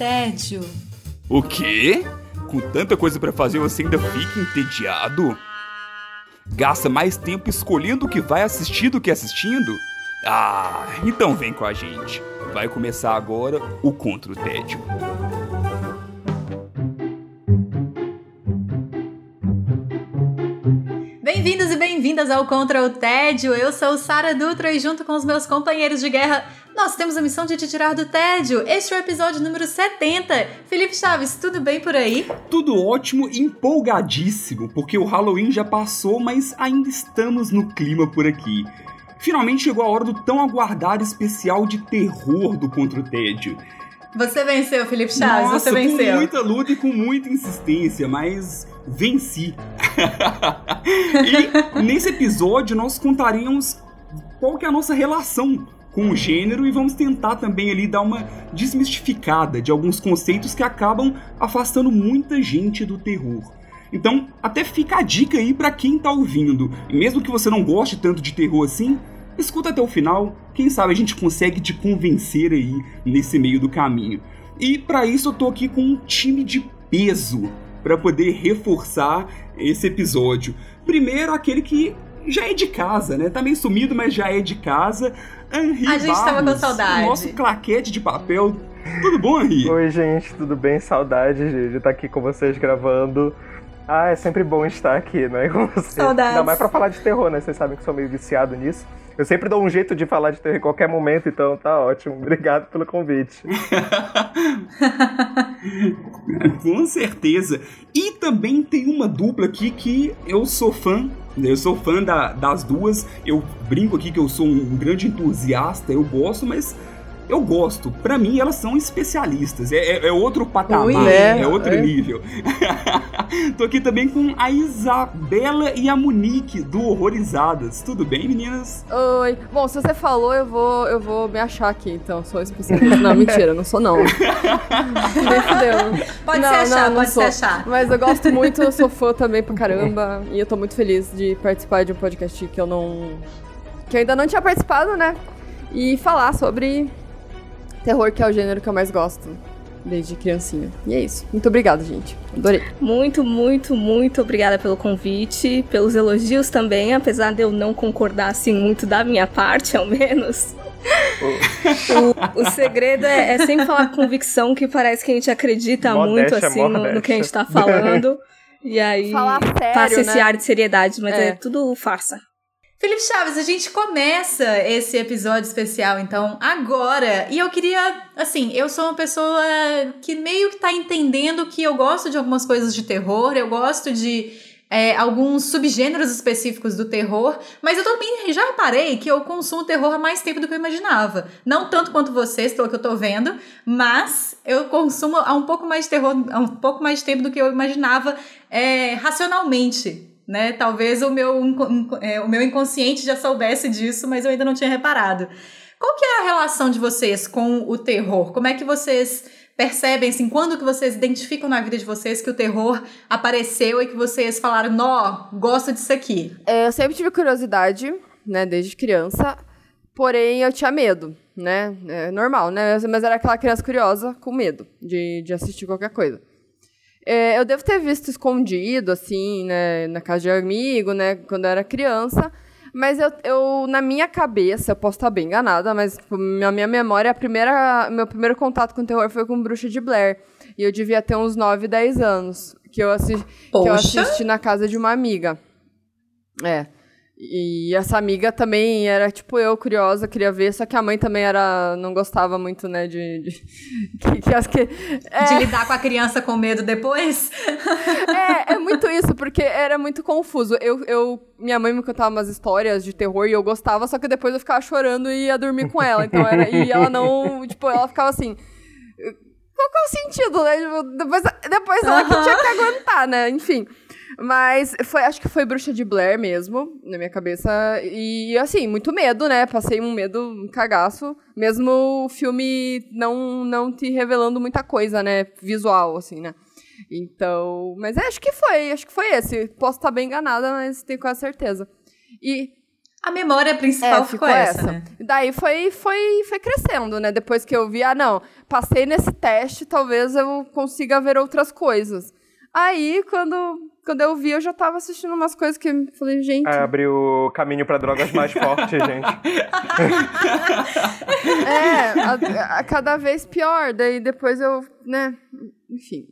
tédio. O quê? Com tanta coisa para fazer você ainda fica entediado? Gasta mais tempo escolhendo o que vai assistir do que assistindo? Ah, então vem com a gente. Vai começar agora o Contra o Tédio. Bem-vindos e bem-vindas ao Contra o Tédio. Eu sou Sara Dutra e junto com os meus companheiros de guerra, nós temos a missão de te tirar do tédio. Este é o episódio número 70. Felipe Chaves, tudo bem por aí? Tudo ótimo e empolgadíssimo, porque o Halloween já passou, mas ainda estamos no clima por aqui. Finalmente chegou a hora do tão aguardado especial de terror do Contra o Tédio. Você venceu, Felipe Chaves, Nossa, você venceu. com muita luta e com muita insistência, mas venci. e nesse episódio nós contaremos qual que é a nossa relação com o gênero e vamos tentar também ali dar uma desmistificada de alguns conceitos que acabam afastando muita gente do terror. Então, até fica a dica aí para quem tá ouvindo. E mesmo que você não goste tanto de terror assim, escuta até o final, quem sabe a gente consegue te convencer aí nesse meio do caminho. E para isso eu tô aqui com um time de peso para poder reforçar esse episódio. Primeiro, aquele que já é de casa, né? Tá meio sumido, mas já é de casa. Henri A gente Barros, tava com saudade. o Nosso claquete de papel. Tudo bom, Henri? Oi, gente, tudo bem? Saudade de estar aqui com vocês gravando. Ah, é sempre bom estar aqui, né? Com vocês. Saudades. Ainda mais pra falar de terror, né? Vocês sabem que sou meio viciado nisso. Eu sempre dou um jeito de falar de terror em qualquer momento, então tá ótimo. Obrigado pelo convite. Com certeza. E também tem uma dupla aqui que eu sou fã. Eu sou fã da- das duas. Eu brinco aqui que eu sou um grande entusiasta, eu gosto, mas eu gosto. Pra mim, elas são especialistas. É, é- é outro patamar, Ui. é, É, outro é. nível. Tô aqui também com a Isabela e a Monique do Horrorizadas. Tudo bem, meninas? Oi. Bom, se você falou, eu vou, eu vou me achar aqui, então. Sou especialista. Não, mentira, não sou não. Pode Não, se achar, não, não pode se sou. achar. Mas eu gosto muito, eu sou fã também pra caramba. E eu tô muito feliz de participar de um podcast que eu não. que eu ainda não tinha participado, né? E falar sobre terror, que é o gênero que eu mais gosto. Desde criancinha. E é isso. Muito obrigada, gente. Adorei. Muito, muito, muito obrigada pelo convite, pelos elogios também, apesar de eu não concordar assim muito da minha parte, ao menos. o, o segredo é, é sempre falar com convicção que parece que a gente acredita muito Modéstia, assim no, no que a gente tá falando. E aí Falar sério, passa esse né? ar de seriedade, mas é, É. tudo farsa. Felipe Chaves, a gente começa esse episódio especial, então, agora. E eu queria, assim, eu sou uma pessoa que meio que tá entendendo que eu gosto de algumas coisas de terror, eu gosto de é, alguns subgêneros específicos do terror, mas eu também já reparei que eu consumo terror há mais tempo do que eu imaginava. Não tanto quanto vocês, pelo que eu tô vendo, mas eu consumo há um pouco mais de terror, há um pouco mais de tempo do que eu imaginava é, racionalmente né? Talvez o meu, é, o meu inconsciente já soubesse disso, mas eu ainda não tinha reparado. Qual que é a relação de vocês com o terror? Como é que vocês percebem, assim, quando que vocês identificam na vida de vocês que o terror apareceu e que vocês falaram, nó, gosto disso aqui? É, eu sempre tive curiosidade, né, desde criança, porém eu tinha medo, né? É normal, né? Mas era aquela criança curiosa com medo de, de assistir qualquer coisa. É, eu devo ter visto escondido, assim, né, na casa de amigo, né, quando eu era criança. Mas eu, eu, na minha cabeça, eu posso estar bem enganada, mas tipo, na minha memória, a primeira, meu primeiro contato com terror foi com Bruxa de Blair. E eu devia ter uns 9, 10 anos, que eu, assi que eu assisti na casa de uma amiga. É. E essa amiga também era tipo eu, curiosa, queria ver, só que a mãe também era. não gostava muito, né, de. de que, que, que, é, De lidar com a criança com medo depois? é, é muito isso, porque era muito confuso. Eu, eu, minha mãe me contava umas histórias de terror e eu gostava, só que depois eu ficava chorando e ia dormir com ela. Então era, e ela não. Tipo, ela ficava assim. Qual que é o sentido, né? Tipo, depois, depois ela que tinha que aguentar, né? Enfim. Mas foi, acho que foi Bruxa de Blair mesmo, na minha cabeça. E assim, muito medo, né? Passei um medo, um cagaço. Mesmo o filme não, não te revelando muita coisa, né? Visual, assim, né? Então. Mas é, acho que foi, acho que foi esse. Posso estar bem enganada, mas tenho quase certeza. E A memória principal É, ficou, essa, né? Daí foi, foi, foi crescendo, né? Depois que eu vi, ah, não, passei nesse teste, talvez eu consiga ver outras coisas. Aí, quando, quando eu vi, eu já tava assistindo umas coisas que eu falei, gente. Aí abriu o caminho pra drogas mais fortes, gente. É, a, a cada vez pior. Daí depois eu, né? Enfim.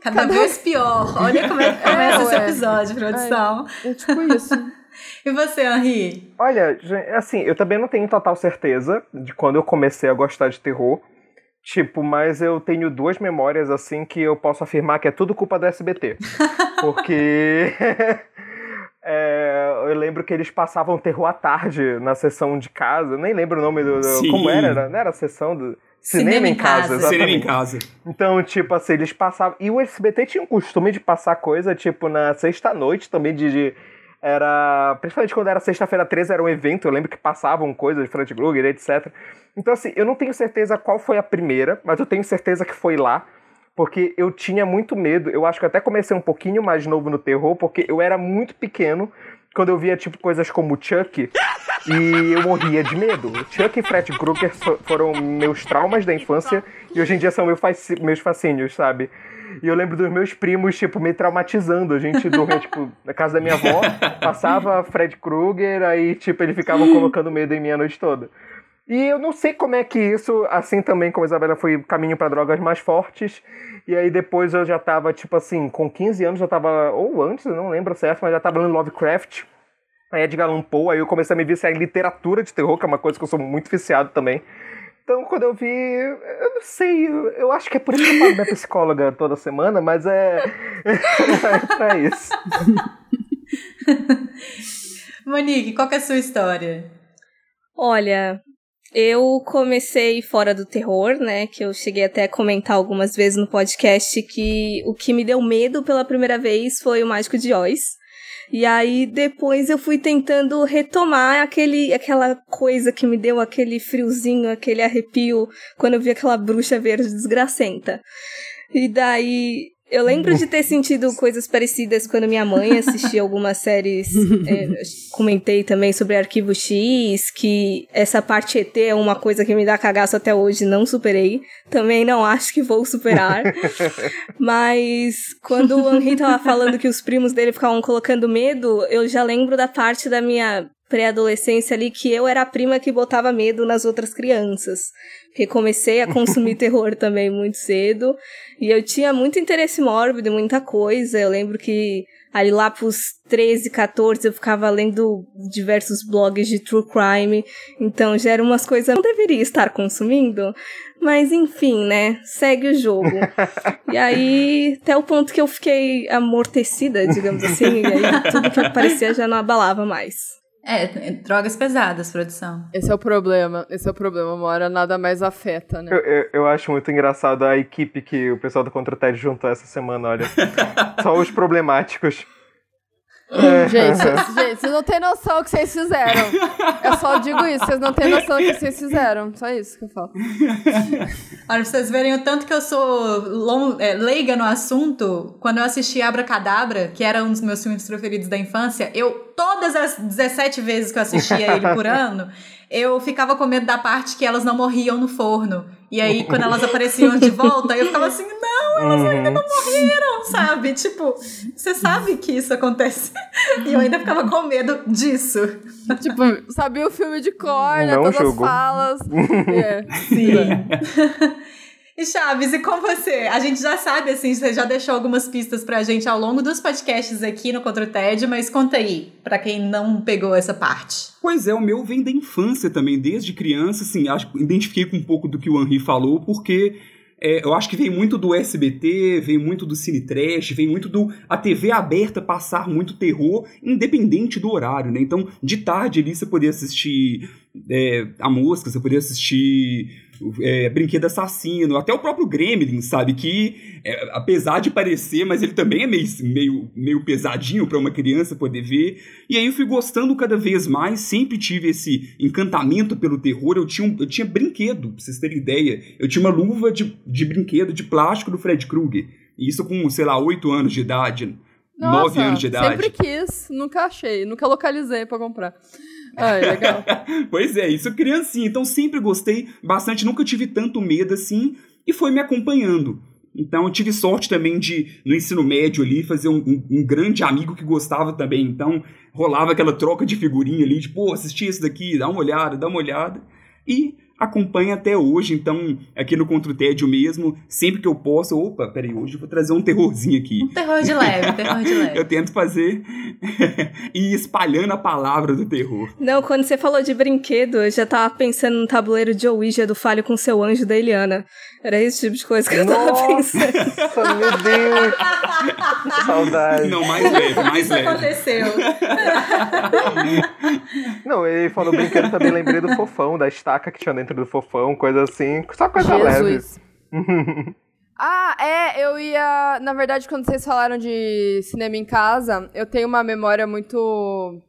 Cada, vez pior. Olha como é que começa É, esse episódio, produção. É tipo isso. E você, Henri? Olha, assim, eu também não tenho total certeza de quando eu comecei a gostar de terror. Tipo, mas eu tenho duas memórias, assim, que eu posso afirmar que é tudo culpa do SBT. Porque. é, eu lembro que eles passavam terror à tarde na sessão de casa. Nem lembro o nome do. do- como era? Era- Não era a sessão do. Cinema, Cinema em casa, casa. exatamente. Cinema em casa. Então, tipo assim, eles passavam. E o SBT tinha o costume de passar coisa, tipo, na sexta-noite também, de. de- Era. Principalmente quando era sexta-feira 13, era um evento, eu lembro que passavam coisas de Fred Krueger, etc. Então, assim, eu não tenho certeza qual foi a primeira, mas eu tenho certeza que foi lá. Porque eu tinha muito medo. Eu acho que até comecei um pouquinho mais novo no terror, porque eu era muito pequeno quando eu via, tipo, coisas como Chuck. E eu morria de medo. Chuck e Fred Krueger fo- foram meus traumas da infância e hoje em dia são meus fascínios, sabe? E eu lembro dos meus primos, tipo, me traumatizando. A gente dormia, tipo, na casa da minha avó, passava Fred Krueger, aí, tipo, eles ficavam colocando medo em mim a noite toda. E eu não sei como é que isso, assim também como a Isabela foi caminho pra drogas mais fortes. E aí depois eu já tava, tipo assim, com 15 anos eu tava, ou antes, eu não lembro certo, mas já tava lendo Lovecraft. Aí Edgar Allan Poe, aí eu comecei a me viciar em literatura de terror, que é uma coisa que eu sou muito viciado também. Então, quando eu vi, eu não sei, eu, acho que é por isso que eu falo minha psicóloga toda semana, mas é, é pra isso. Monique, qual que é a sua história? Olha, eu comecei fora do terror, né? Que eu cheguei até a comentar algumas vezes no podcast que o que me deu medo pela primeira vez foi o Mágico de Oz. E aí depois eu fui tentando retomar aquele, aquela coisa que me deu aquele friozinho, aquele arrepio quando eu vi aquela bruxa verde desgracenta. E daí eu lembro de ter sentido coisas parecidas quando minha mãe assistia algumas séries. é, comentei também sobre Arquivo X, que essa parte ET é uma coisa que me dá cagaço até hoje, não superei. Também não acho que vou superar. Mas quando o Henri tava falando que os primos dele ficavam colocando medo, eu já lembro da parte da minha pré-adolescência ali que eu era a prima que botava medo nas outras crianças. Porque comecei a consumir terror também muito cedo. E eu tinha muito interesse mórbido em muita coisa. Eu lembro que ali lá pros 13, 14 eu ficava lendo diversos blogs de true crime. Então já eram umas coisas que eu não deveria estar consumindo. Mas enfim, né? Segue o jogo. e aí, até o ponto que eu fiquei amortecida, digamos assim. E aí tudo que aparecia já não abalava mais. É, drogas pesadas, produção. Esse é o problema. Esse é o problema. Uma hora nada mais afeta, né? Eu, eu, eu acho muito engraçado a equipe que o pessoal do Contra juntou essa semana, olha. Só os problemáticos. Gente, cês- gente, vocês não têm noção do que vocês fizeram. Eu só digo isso, vocês não têm noção do que vocês fizeram. Só isso que eu falo. Olha, pra vocês verem o tanto que eu sou lon- é, leiga no assunto, quando eu assisti Abra Cadabra, que era um dos meus filmes preferidos da infância, eu, todas as 17 vezes que eu assistia ele por ano, eu ficava com medo da parte que elas não morriam no forno. E aí, quando elas apareciam de volta, eu ficava assim, não, elas ainda não morreram, sabe? Tipo, você sabe que isso acontece. E eu ainda ficava com medo disso. Tipo, sabia o filme de cor, né? Todas julgo. as falas. É. Sim. E Chaves, e com você? A gente já sabe, assim, você já deixou algumas pistas pra gente ao longo dos podcasts aqui no Contra o TED, mas conta aí, pra quem não pegou essa parte. Pois é, o meu vem da infância também, desde criança, assim, acho, identifiquei com um pouco do que o Henri falou, porque é, eu acho que vem muito do SBT, vem muito do Cine Trash, vem muito do a TV aberta passar muito terror, independente do horário, né? Então, de tarde ali você podia assistir é, A Mosca, você podia assistir é, Brinquedo Assassino, até o próprio Gremlin, sabe? Que, é, apesar de parecer, mas ele também é meio, meio, meio pesadinho para uma criança poder ver. E aí eu fui gostando cada vez mais, sempre tive esse encantamento pelo terror. Eu tinha, um- eu tinha brinquedo, pra vocês terem ideia. Eu tinha uma luva de, de brinquedo de plástico do Fred Krueger. E isso com, sei lá, 8 anos de idade. Nove anos de idade. Sempre quis, nunca achei, nunca localizei pra comprar. Ah, legal. pois é, isso criancinha. Então sempre gostei bastante, nunca tive tanto medo assim e foi me acompanhando. Então eu tive sorte também de, no ensino médio ali, fazer um, um, um, grande amigo que gostava também. Então rolava aquela troca de figurinha ali, tipo, pô, assisti esse daqui, dá uma olhada, dá uma olhada. E acompanha até hoje. Então, aqui no Contra o Tédio mesmo, sempre que eu posso, opa, peraí, hoje eu vou trazer um terrorzinho aqui. Um terror de leve, terror de leve. eu tento fazer e espalhando a palavra do terror. Não, quando você falou de brinquedo, eu já tava pensando no tabuleiro de Ouija do Falho com seu anjo da Eliana. Era esse tipo de coisa que eu tava Nossa, pensando. meu Deus! Saudade. Não, mais leve, mais Isso leve. aconteceu. Não, ele falou brinquedo, também lembrei do fofão, da estaca que tinha dentro do fofão, coisa assim, só coisa Jesus. Ah, é, eu ia. Na verdade, quando vocês falaram de cinema em casa, eu tenho uma memória muito.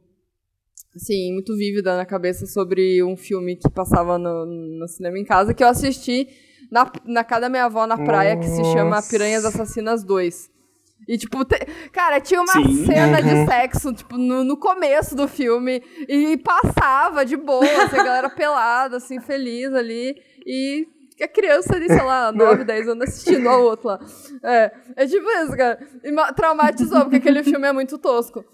Assim, muito vívida na cabeça sobre um filme que passava no, no cinema em casa, que eu assisti na, na casa da minha avó na praia, que se chama Nossa. Piranhas Assassinas 2. E, tipo, te- cara, tinha uma Sim. cena Uhum. de sexo, tipo, no, no começo do filme. E passava de boa, assim, a galera pelada, assim, feliz ali. E a criança ali, sei lá, 9, 10 anos assistindo a outra lá. É, é tipo isso, cara. E ma- traumatizou, porque aquele filme é muito tosco.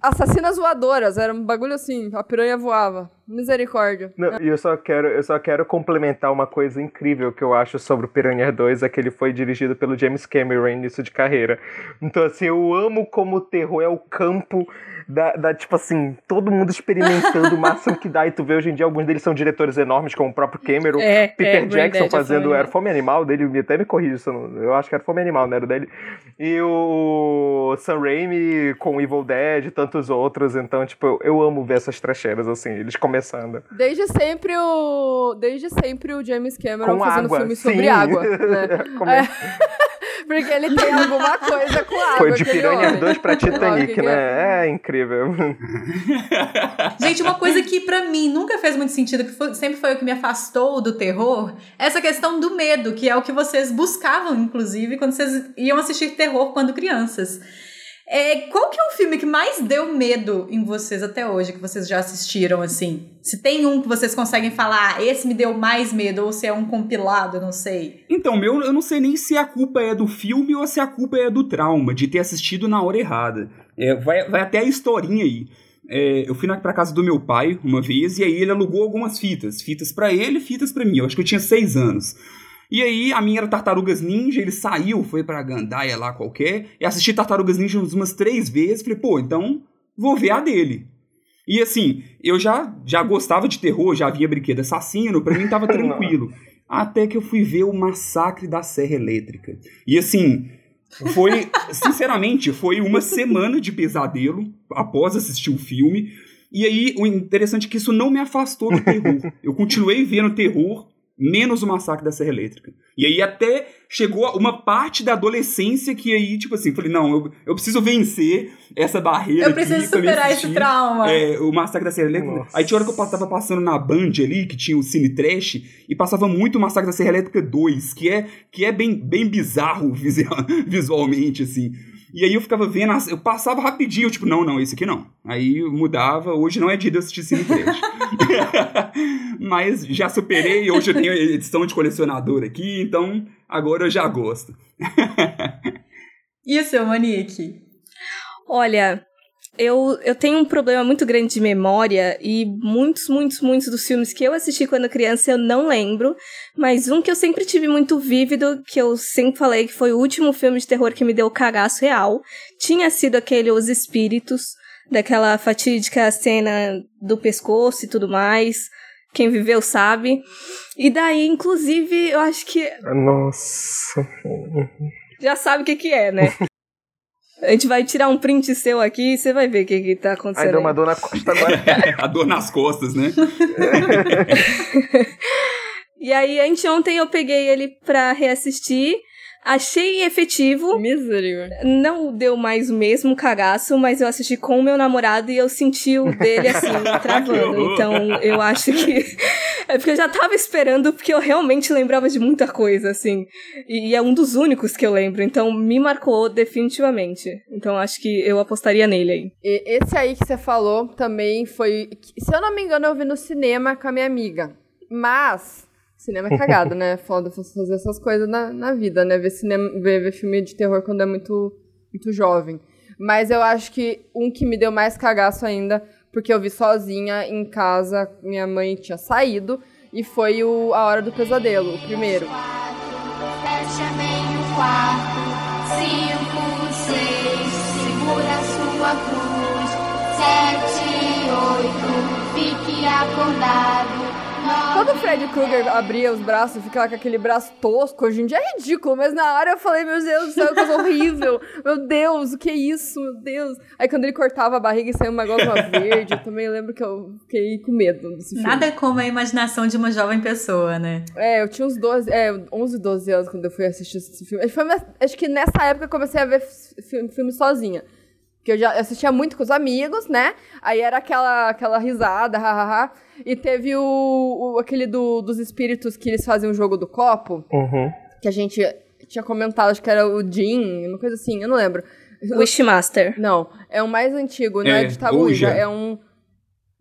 Assassinas voadoras, era um bagulho assim, a piranha voava. Misericórdia. Não, e eu só quero, eu só quero complementar uma coisa incrível que eu acho sobre o Piranha 2, é que ele foi dirigido pelo James Cameron início de carreira. Então, assim, eu amo como o terror é o campo da, da, tipo assim, todo mundo experimentando o máximo que dá. E tu vê hoje em dia, alguns deles são diretores enormes, como o próprio Cameron, É, Peter é, Jackson é fazendo. Era Fome Animal dele, me- até me corrija eu acho que era Fome Animal, não era dele. E o Sam Raimi com Evil Dead e tantos outros. Então, tipo, eu, eu amo ver essas trecheiras, assim, eles começando. Desde sempre o. Desde sempre o James Cameron Com fazendo água, filme sim. sobre água. Né? Como- É. Porque ele tem alguma coisa com água. Foi de Piranha homem. 2 pra Titanic, né? É incrível. Gente, uma coisa que pra mim nunca fez muito sentido, que foi- sempre foi o que me afastou do terror, é essa questão do medo, que é o que vocês buscavam, inclusive, quando vocês iam assistir terror quando crianças. É, qual que é o filme que mais deu medo em vocês até hoje, que vocês já assistiram, assim? Se tem um que vocês conseguem falar, "Ah, esse me deu mais medo, ou se é um compilado, não sei. Então, meu, eu não sei nem se a culpa é do filme ou se a culpa é do trauma, de ter assistido na hora errada. É, vai, vai até a historinha aí. É, eu fui na, pra casa do meu pai uma vez e aí ele alugou algumas fitas. Fitas pra ele fitas pra mim. Eu acho que eu tinha seis anos. E aí a minha era Tartarugas Ninja, ele saiu, foi pra Gandaia lá qualquer, e assisti Tartarugas Ninja umas três vezes. Falei, pô, então vou ver a dele. E assim, eu já, já gostava de terror, já via brinquedo assassino, pra mim tava tranquilo. Até que eu fui ver o Massacre da Serra Elétrica. E assim, foi, sinceramente, foi uma semana de pesadelo após assistir o filme. E aí, o interessante é que isso não me afastou do terror. Eu continuei vendo terror, menos o Massacre da Serra Elétrica. E aí até chegou uma parte da adolescência que aí, tipo assim, falei, não, eu, eu preciso vencer essa barreira Eu preciso superar esse trauma. É, o Massacre da Serra Elétrica. Nossa. Aí tinha hora que eu tava passando na Band ali, que tinha o Cine Trash, e passava muito o Massacre da Serra Elétrica 2, que é, que é bem, bem bizarro visual- visualmente, assim. E aí eu ficava vendo, as- eu passava rapidinho, tipo, não, não, esse aqui não. Aí eu mudava, hoje não é dia de assistir Cine Trash. Mas já superei, hoje eu tenho edição de colecionador aqui, então agora eu já gosto. E o seu, Monique? Olha, eu, eu tenho um problema muito grande de memória e muitos, muitos, muitos dos filmes que eu assisti quando criança eu não lembro, mas um que eu sempre tive muito vívido, que eu sempre falei que foi o último filme de terror que me deu cagaço real, tinha sido aquele Os Espíritos, daquela fatídica cena do pescoço e tudo mais. Quem viveu sabe. E daí, inclusive, eu acho que Nossa. já sabe o que que é, né? A gente vai tirar um print seu aqui e você vai ver o que que tá acontecendo. Ai, deu uma aí. dor na costa agora. A dor nas costas, né? E aí, anteontem eu peguei ele pra reassistir. Achei efetivo. Misericórdia. Não deu mais o mesmo cagaço, mas eu assisti com o meu namorado e eu senti o dele assim, travando. Então eu acho que. É porque eu já tava esperando, porque eu realmente lembrava de muita coisa, assim. E é um dos únicos que eu lembro. Então me marcou definitivamente. Então acho que eu apostaria nele aí. E esse aí que você falou também foi. Se eu não me engano, eu vi no cinema com a minha amiga. Mas. Cinema é cagado, né? Foda fazer essas coisas na, na vida, né? Ver, cinema, ver, ver filme de terror quando é muito, muito jovem. Mas eu acho que um que me deu mais cagaço ainda, porque eu vi sozinha em casa, minha mãe tinha saído, e foi o A Hora do Pesadelo, o primeiro. Fecha bem o quarto. Cinco, seis, segura sua cruz. Sete, oito, fique acordado. Quando o Fred Krueger abria os braços e ficava com aquele braço tosco, hoje em dia é ridículo, mas na hora eu falei, meu Deus do céu, que coisa horrível. Meu Deus, o que é isso, meu Deus. Aí quando ele cortava a barriga e saiu uma gosma verde, eu também lembro que eu fiquei com medo desse filme. Nada como a imaginação de uma jovem pessoa, né? É, eu tinha uns 12, é, 11, 12 anos quando eu fui assistir esse filme. Acho que, foi, acho que nessa época eu comecei a ver filme sozinha. Porque eu já assistia muito com os amigos, né? Aí era aquela, aquela risada, hahaha. E teve o, o- aquele do, dos espíritos que eles fazem o jogo do copo, Uhum. que a gente tinha comentado, acho que era o Jin, uma coisa assim, eu não lembro. Wishmaster. Não, é um mais antigo, não é, É, de tabuja, é um...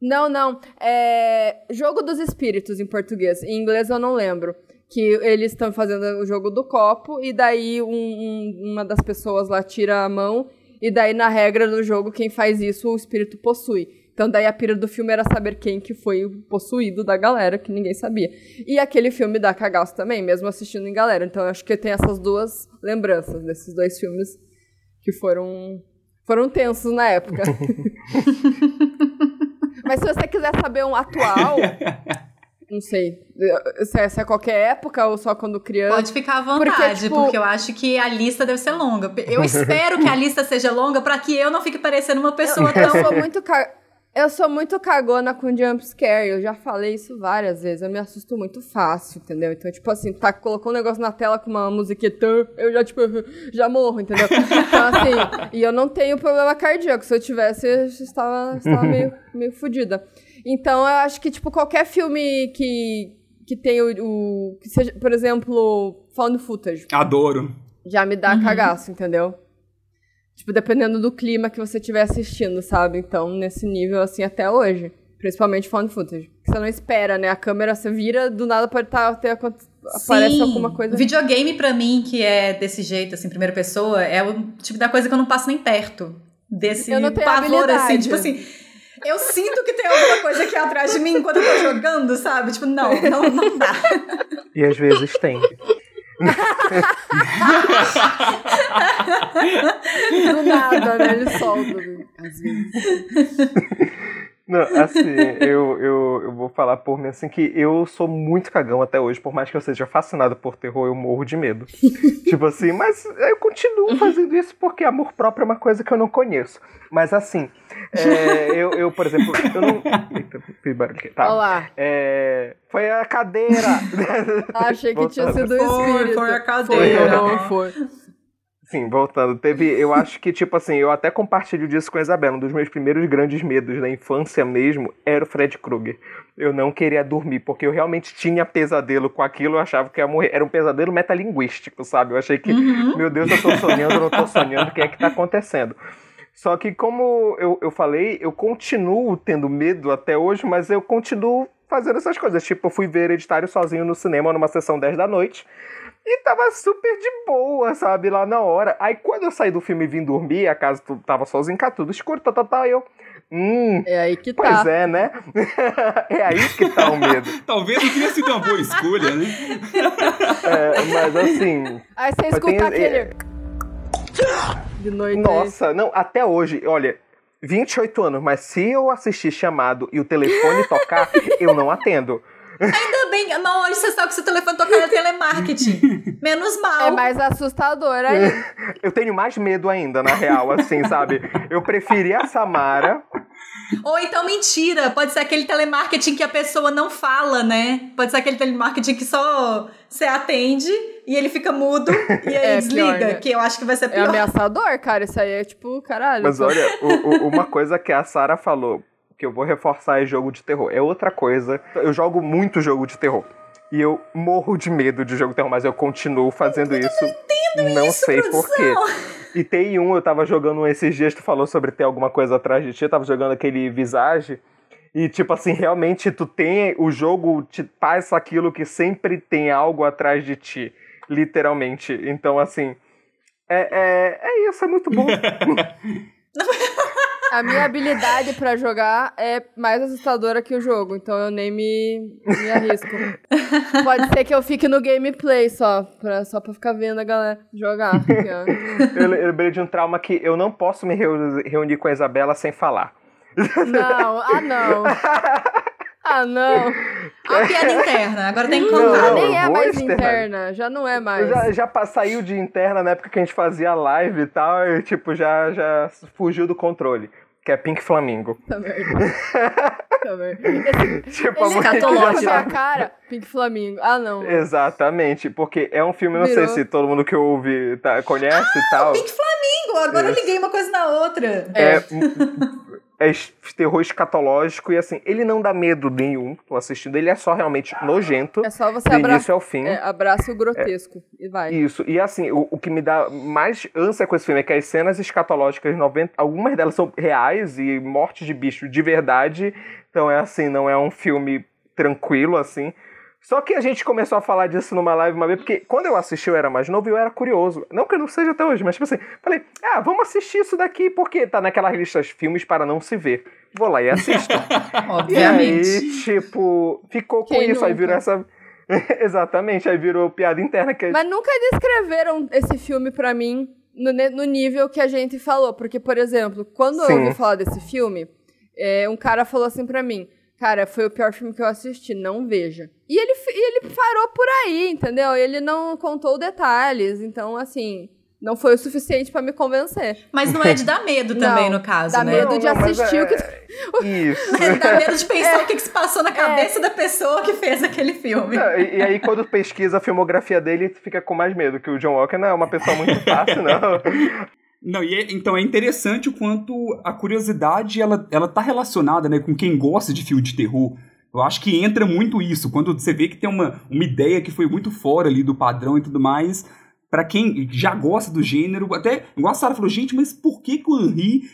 Não, não, é Jogo dos Espíritos em português, em inglês eu não lembro. Que eles estão fazendo o jogo do copo, e daí um- um- uma das pessoas lá tira a mão, e daí na regra do jogo, quem faz isso, o espírito possui. Então daí a pira do filme era saber quem que foi o possuído da galera, que ninguém sabia. E aquele filme dá cagaço também, mesmo assistindo em galera. Então eu acho que tem essas duas lembranças desses dois filmes que foram foram tensos na época. Mas se você quiser saber um atual, não sei se é, se é qualquer época ou só quando criança. Pode ficar à vontade, Porque, porque, tipo- eu acho que a lista deve ser longa. Eu espero que a lista seja longa pra que eu não fique parecendo uma pessoa Eu tão. sou muito ca- eu sou muito cagona com jump scare, eu já falei isso várias vezes, eu me assusto muito fácil, entendeu? Então, tipo assim, tá, colocou um negócio na tela com uma musiquinha, tum, eu já, tipo, já morro, entendeu? Então, assim, e eu não tenho problema cardíaco, se eu tivesse, eu estava, estava meio, meio fodida. Então, eu acho que, tipo, qualquer filme que, que tenha o, o- que seja, por exemplo, found footage, Adoro. já me dá cagaço, entendeu? Tipo, dependendo do clima que você estiver assistindo, sabe? Então, nesse nível, assim, até hoje. Principalmente found footage. Você não espera, né? A câmera, você vira, do nada pode tá, ter, aconte- aparece Sim. alguma coisa. Videogame, pra mim, que é desse jeito, assim, primeira pessoa, é o tipo da coisa que eu não passo nem perto. Desse Eu não tenho pavor, assim, tipo assim. Eu sinto que tem alguma coisa aqui atrás de mim enquanto eu tô jogando, sabe? Tipo, não, não, não dá. E às vezes tem. Do nada, né? Ele solta. Às vezes. Não, assim, eu, eu, eu vou falar por mim assim que eu sou muito cagão até hoje, por mais que eu seja fascinado por terror, eu morro de medo. tipo assim, mas eu continuo fazendo isso porque amor próprio é uma coisa que eu não conheço. Mas assim, é, eu, eu, por exemplo, eu não. Eita, fiz barulho aqui. Tá. Olha lá. É, foi a cadeira. Achei que tinha sido o Foi, espírito. foi a cadeira. Foi, não, foi. Sim, voltando. Teve, eu acho que, tipo assim, eu até compartilho disso com a Isabela. Um dos meus primeiros grandes medos da infância mesmo era o Fred Krueger. Eu não queria dormir, porque eu realmente tinha pesadelo com aquilo, eu achava que ia morrer. Era um pesadelo metalinguístico, sabe? Eu achei que, Uhum. meu Deus, eu tô sonhando, eu não tô sonhando, o que é que tá acontecendo? Só que, como eu, eu falei, eu continuo tendo medo até hoje, mas eu continuo fazendo essas coisas. Tipo, eu fui ver Hereditário sozinho no cinema numa sessão 10 da noite. E tava super de boa, sabe, lá na hora. Aí quando eu saí do filme e vim dormir, a casa tu- tava sozinho, cá, tudo escuro, tá, tá, tá, eu... Hum, É aí que pois tá. é, né? é aí que tá o medo. Talvez não tenha sido uma boa escolha, né? É, mas assim, Aí você escuta aquele. De noite. aí. nossa, não, até hoje, olha, 28 anos, mas se eu assistir chamado e o telefone tocar, eu não atendo. Ainda bem, não, hoje você sabe que seu telefone tocar é telemarketing. Menos mal. É mais assustador aí. Eu tenho mais medo ainda, na real, assim, sabe? Eu preferi a Samara Ou então mentira, pode ser aquele telemarketing que a pessoa não fala, né? Pode ser aquele telemarketing que só você atende e ele fica mudo e aí É, desliga, pior, né? que eu acho que vai ser É pior. ameaçador, cara. Isso aí é tipo, caralho. Mas olha, o- o- uma coisa que a Sarah falou, que eu vou reforçar é jogo de terror. É outra coisa. Eu jogo muito jogo de terror. E eu morro de medo de jogo de terror, mas eu continuo fazendo isso. Não, isso, sei por quê. produção. E tem um, eu tava jogando um esses dias, tu falou sobre ter alguma coisa atrás de ti, eu tava jogando aquele Visage. E, tipo assim, realmente tu tem. O jogo te passa aquilo que sempre tem algo atrás de ti. Literalmente. Então, assim. É, é, é isso, é muito bom. A minha habilidade pra jogar é mais assustadora que o jogo, então eu nem me, me arrisco. Pode ser que eu fique no gameplay só, pra, só pra ficar vendo a galera jogar. porque, eu, eu lembrei de um trauma que eu não posso me reu- reunir com a Isabela sem falar. Não, ah não. Ah não. A piada interna, agora tem que contar. Ah, não, nem eu é mais externar. interna, já não é mais. Já, já saiu de interna na época que a gente fazia live e tal, e tipo, já, já fugiu do controle. Que é Pink Flamingo. Puta merda. Puta merda. Esse, Tipo, já Escatológico. tá- a cara, Pink Flamingo. Ah não. Exatamente, porque é um filme, não sei Virou. se todo mundo que ouve tá- conhece e tal. Pink Flamingo, agora eu Isso. liguei uma coisa na outra. É, é es- terror escatológico e assim, ele não dá medo nenhum, tô assistindo, ele é só realmente nojento, É só você abraçar. início ao fim. É, abraça o grotesco e vai. Isso, e assim, o, o que me dá mais ânsia com esse filme é que as cenas escatológicas, 90, algumas delas são reais e mortes de bicho de verdade, então é assim, não é um filme tranquilo, assim. Só que a gente começou a falar disso numa live uma vez, porque quando eu assisti eu era mais novo e eu era curioso. Não que eu não seja até hoje, mas tipo assim, falei, ah, vamos assistir isso daqui, porque tá naquelas listas de filmes para não se ver. Vou lá e assisto. E Obviamente. aí, tipo, ficou com Quem isso, aí nunca? virou essa. Exatamente, aí virou piada interna que Mas nunca descreveram esse filme pra mim no, no nível que a gente falou. Porque, por exemplo, quando Sim. eu ouvi falar desse filme, é, um cara falou assim pra mim: Cara, foi o pior filme que eu assisti, não veja. E ele, e ele parou por aí, entendeu? Ele não contou detalhes. Então, assim, não foi o suficiente pra me convencer. Mas não é de dar medo também, Não, no caso, dá né? medo de Não, não, mas assistir é- o que. Isso. Dá medo de pensar o que, que se passou na cabeça da pessoa que fez aquele filme. Não, E, e aí, quando pesquisa a filmografia dele, fica com mais medo, que o John Walker não é uma pessoa muito fácil, não. Não, e é- então é interessante o quanto a curiosidade ela, ela tá relacionada né, com quem gosta de filme de terror. Eu acho que entra muito isso, quando você vê que tem uma, uma ideia que foi muito fora ali do padrão e tudo mais. Pra quem já gosta do gênero, até igual a Sarah falou, gente, mas por que, que o Henry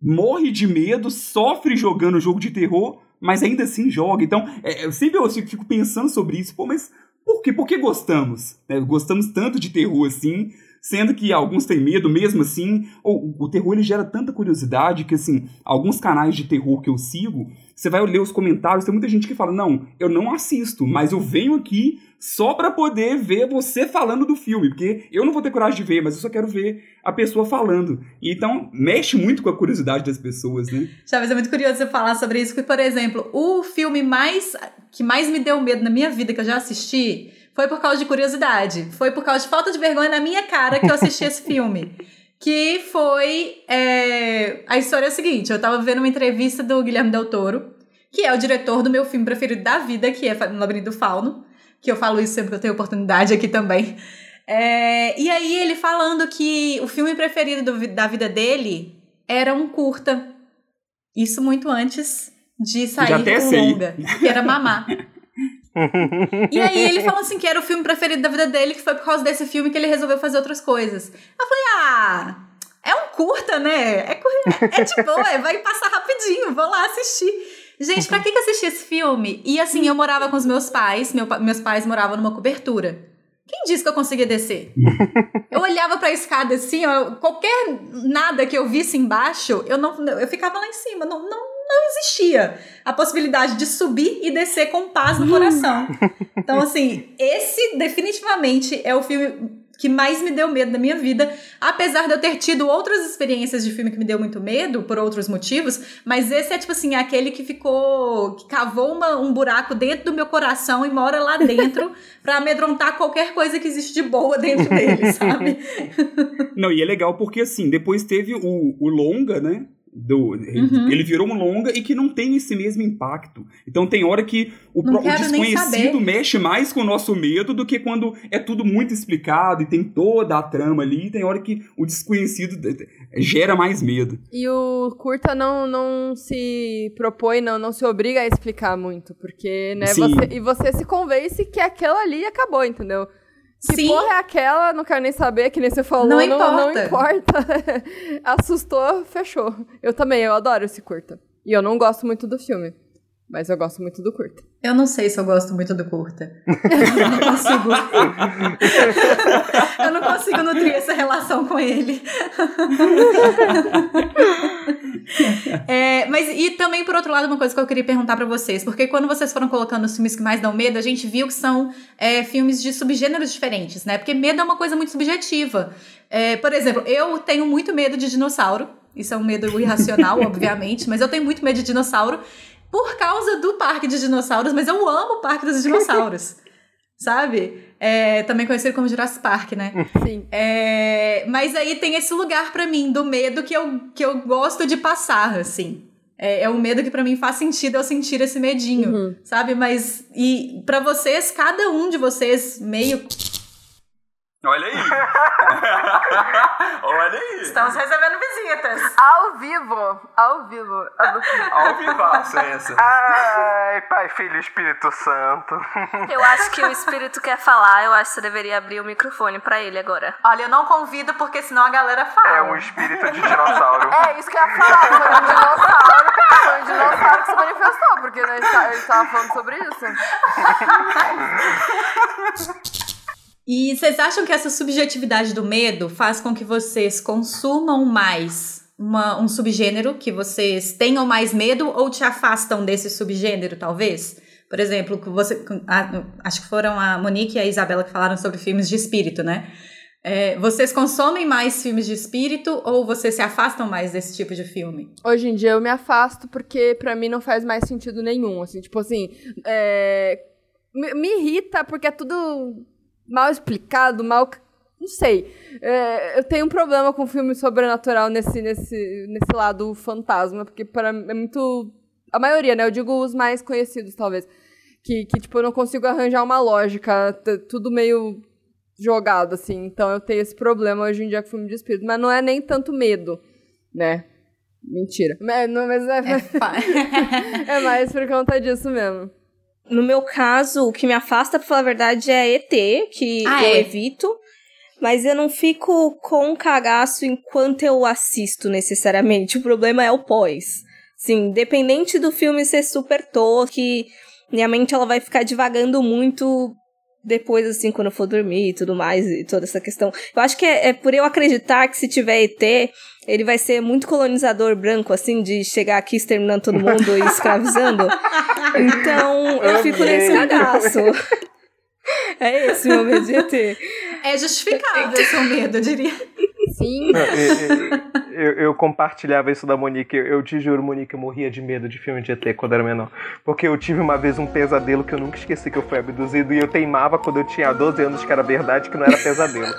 morre de medo, sofre jogando jogo de terror, mas ainda assim joga? Então, é, eu sempre eu fico pensando sobre isso, pô, mas por quê? Por que gostamos? né? Gostamos tanto de terror assim, sendo que alguns têm medo mesmo assim. Ou o terror ele gera tanta curiosidade que assim, alguns canais de terror que eu sigo, você vai ler os comentários, tem muita gente que fala: "Não, eu não assisto, mas eu venho aqui só pra poder ver você falando do filme, porque eu não vou ter coragem de ver, mas eu só quero ver a pessoa falando". Então mexe muito com a curiosidade das pessoas, né? Chaves, é muito curioso você falar sobre isso, porque, por exemplo, o filme mais que mais me deu medo na minha vida que eu já assisti foi por causa de curiosidade. Foi por causa de falta de vergonha na minha cara que eu assisti esse filme. Que foi. é, A história é a seguinte: eu tava vendo uma entrevista do Guilherme Del Toro, que é o diretor do meu filme preferido da vida, que é No Labirinto do Fauno. Que eu falo isso sempre que eu tenho oportunidade aqui também. É, e aí ele falando que o filme preferido do da vida dele era um curta. Isso muito antes de sair com longa, que era Mamá. E aí ele falou assim que era o filme preferido da vida dele, que foi por causa desse filme que ele resolveu fazer outras coisas. Eu falei, ah, é um curta, né? É, cur- é de boa, é, vai passar rapidinho, vou lá assistir. Gente, pra que que assisti esse filme? E assim, eu morava com os meus pais, meu meus pais moravam numa cobertura. Quem disse que eu conseguia descer? Eu olhava pra escada assim, ó, qualquer nada que eu visse embaixo, eu não, eu ficava lá em cima, não, não, não existia a possibilidade de subir e descer com paz no coração. Então, assim, esse definitivamente é o filme que mais me deu medo na minha vida, apesar de eu ter tido outras experiências de filme que me deu muito medo, por outros motivos, mas esse é, tipo assim, aquele que ficou, que cavou uma- um buraco dentro do meu coração e mora lá dentro pra amedrontar qualquer coisa que existe de boa dentro dele, sabe? Não, e é legal porque assim, depois teve o, o longa, né? Do, Uhum. Ele virou um longa e que não tem esse mesmo impacto. Então tem hora que o, pro- o desconhecido mexe mais com o nosso medo do que quando é tudo muito explicado e tem toda a trama ali. Tem hora que o desconhecido gera mais medo. E o curta não, não se propõe, não, não se obriga a explicar muito, porque, né, Sim. você, e você se convence que aquela ali acabou, entendeu? Que Sim. porra é aquela? Não quero nem saber, que nem você falou. Não Não, não importa. importa. Assustou, fechou. Eu também, eu adoro esse curta. E eu não gosto muito do filme, mas eu gosto muito do curta. Eu não sei se eu gosto muito do curta. Eu não consigo. eu não consigo nutrir essa relação com ele. É, mas e também, por outro lado, uma coisa que eu queria perguntar pra vocês, porque quando vocês foram colocando os filmes que mais dão medo, a gente viu que são é, filmes de subgêneros diferentes, né? Porque medo é uma coisa muito subjetiva. É, por exemplo, eu tenho muito medo de dinossauro. Isso é um medo irracional, obviamente, mas eu tenho muito medo de dinossauro por causa do parque de dinossauros, mas eu amo o parque dos dinossauros. sabe? É, também conhecido como Jurassic Park, né? Sim. É, mas aí tem esse lugar pra mim do medo que eu, que eu gosto de passar, assim. É, é um medo que pra mim faz sentido eu sentir esse medinho, Uhum. sabe? Mas e pra vocês, cada um de vocês meio Olha aí! Olha aí! estamos recebendo visitas. Ao vivo, ao vivo. Ao vivaço é essa. Ai, Pai, Filho Espírito Santo. Eu acho que o espírito quer falar, eu acho que você deveria abrir o microfone pra ele agora. Olha, eu não convido porque senão a galera fala. É um espírito de dinossauro. É, isso que eu ia falar, foi um dinossauro, foi um dinossauro que se manifestou, porque né, ele, tá, ele tava falando sobre isso. E vocês acham que essa subjetividade do medo faz com que vocês consumam mais uma- um subgênero, que vocês tenham mais medo ou te afastam desse subgênero, talvez? Por exemplo, que você, a- acho que foram a Monique e a Isabela que falaram sobre filmes de espírito, né? É, vocês consomem mais filmes de espírito ou vocês se afastam mais desse tipo de filme? Hoje em dia eu me afasto porque pra mim não faz mais sentido nenhum, assim, tipo assim, é, me, me irrita porque é tudo mal explicado, mal, não sei. É, eu tenho um problema com filme sobrenatural nesse, nesse, nesse lado fantasma, porque para é muito a maioria, né? Eu digo os mais conhecidos, talvez. Que, que tipo, eu não consigo arranjar uma lógica, tudo meio jogado, assim. Então eu tenho esse problema hoje em dia com filme de espírito. Mas não é nem tanto medo, né? Mentira. Mas, não, mas é, É, é mais por conta disso mesmo. No meu caso, o que me afasta, pra falar a verdade, é ET, que Ah, eu é? evito. Mas eu não fico com cagaço enquanto eu assisto, necessariamente. O problema é o pós. Sim, independente do filme ser super tosco, minha mente ela vai ficar divagando muito depois, assim, quando eu for dormir e tudo mais, e toda essa questão. Eu acho que é, é por eu acreditar que se tiver ET, ele vai ser muito colonizador branco, assim, de chegar aqui exterminando todo mundo e escravizando. Então, eu fico nesse cagaço. É esse o meu medo de ET. é justificável o seu medo, eu diria. Sim. Não, eu, eu- eu compartilhava isso da Monique. Eu, eu te juro, Monique, eu morria de medo de filme de ET quando era menor. Porque eu tive uma vez um pesadelo que eu nunca esqueci que eu fui abduzido. E eu teimava quando eu tinha 12 anos que era verdade, que não era pesadelo.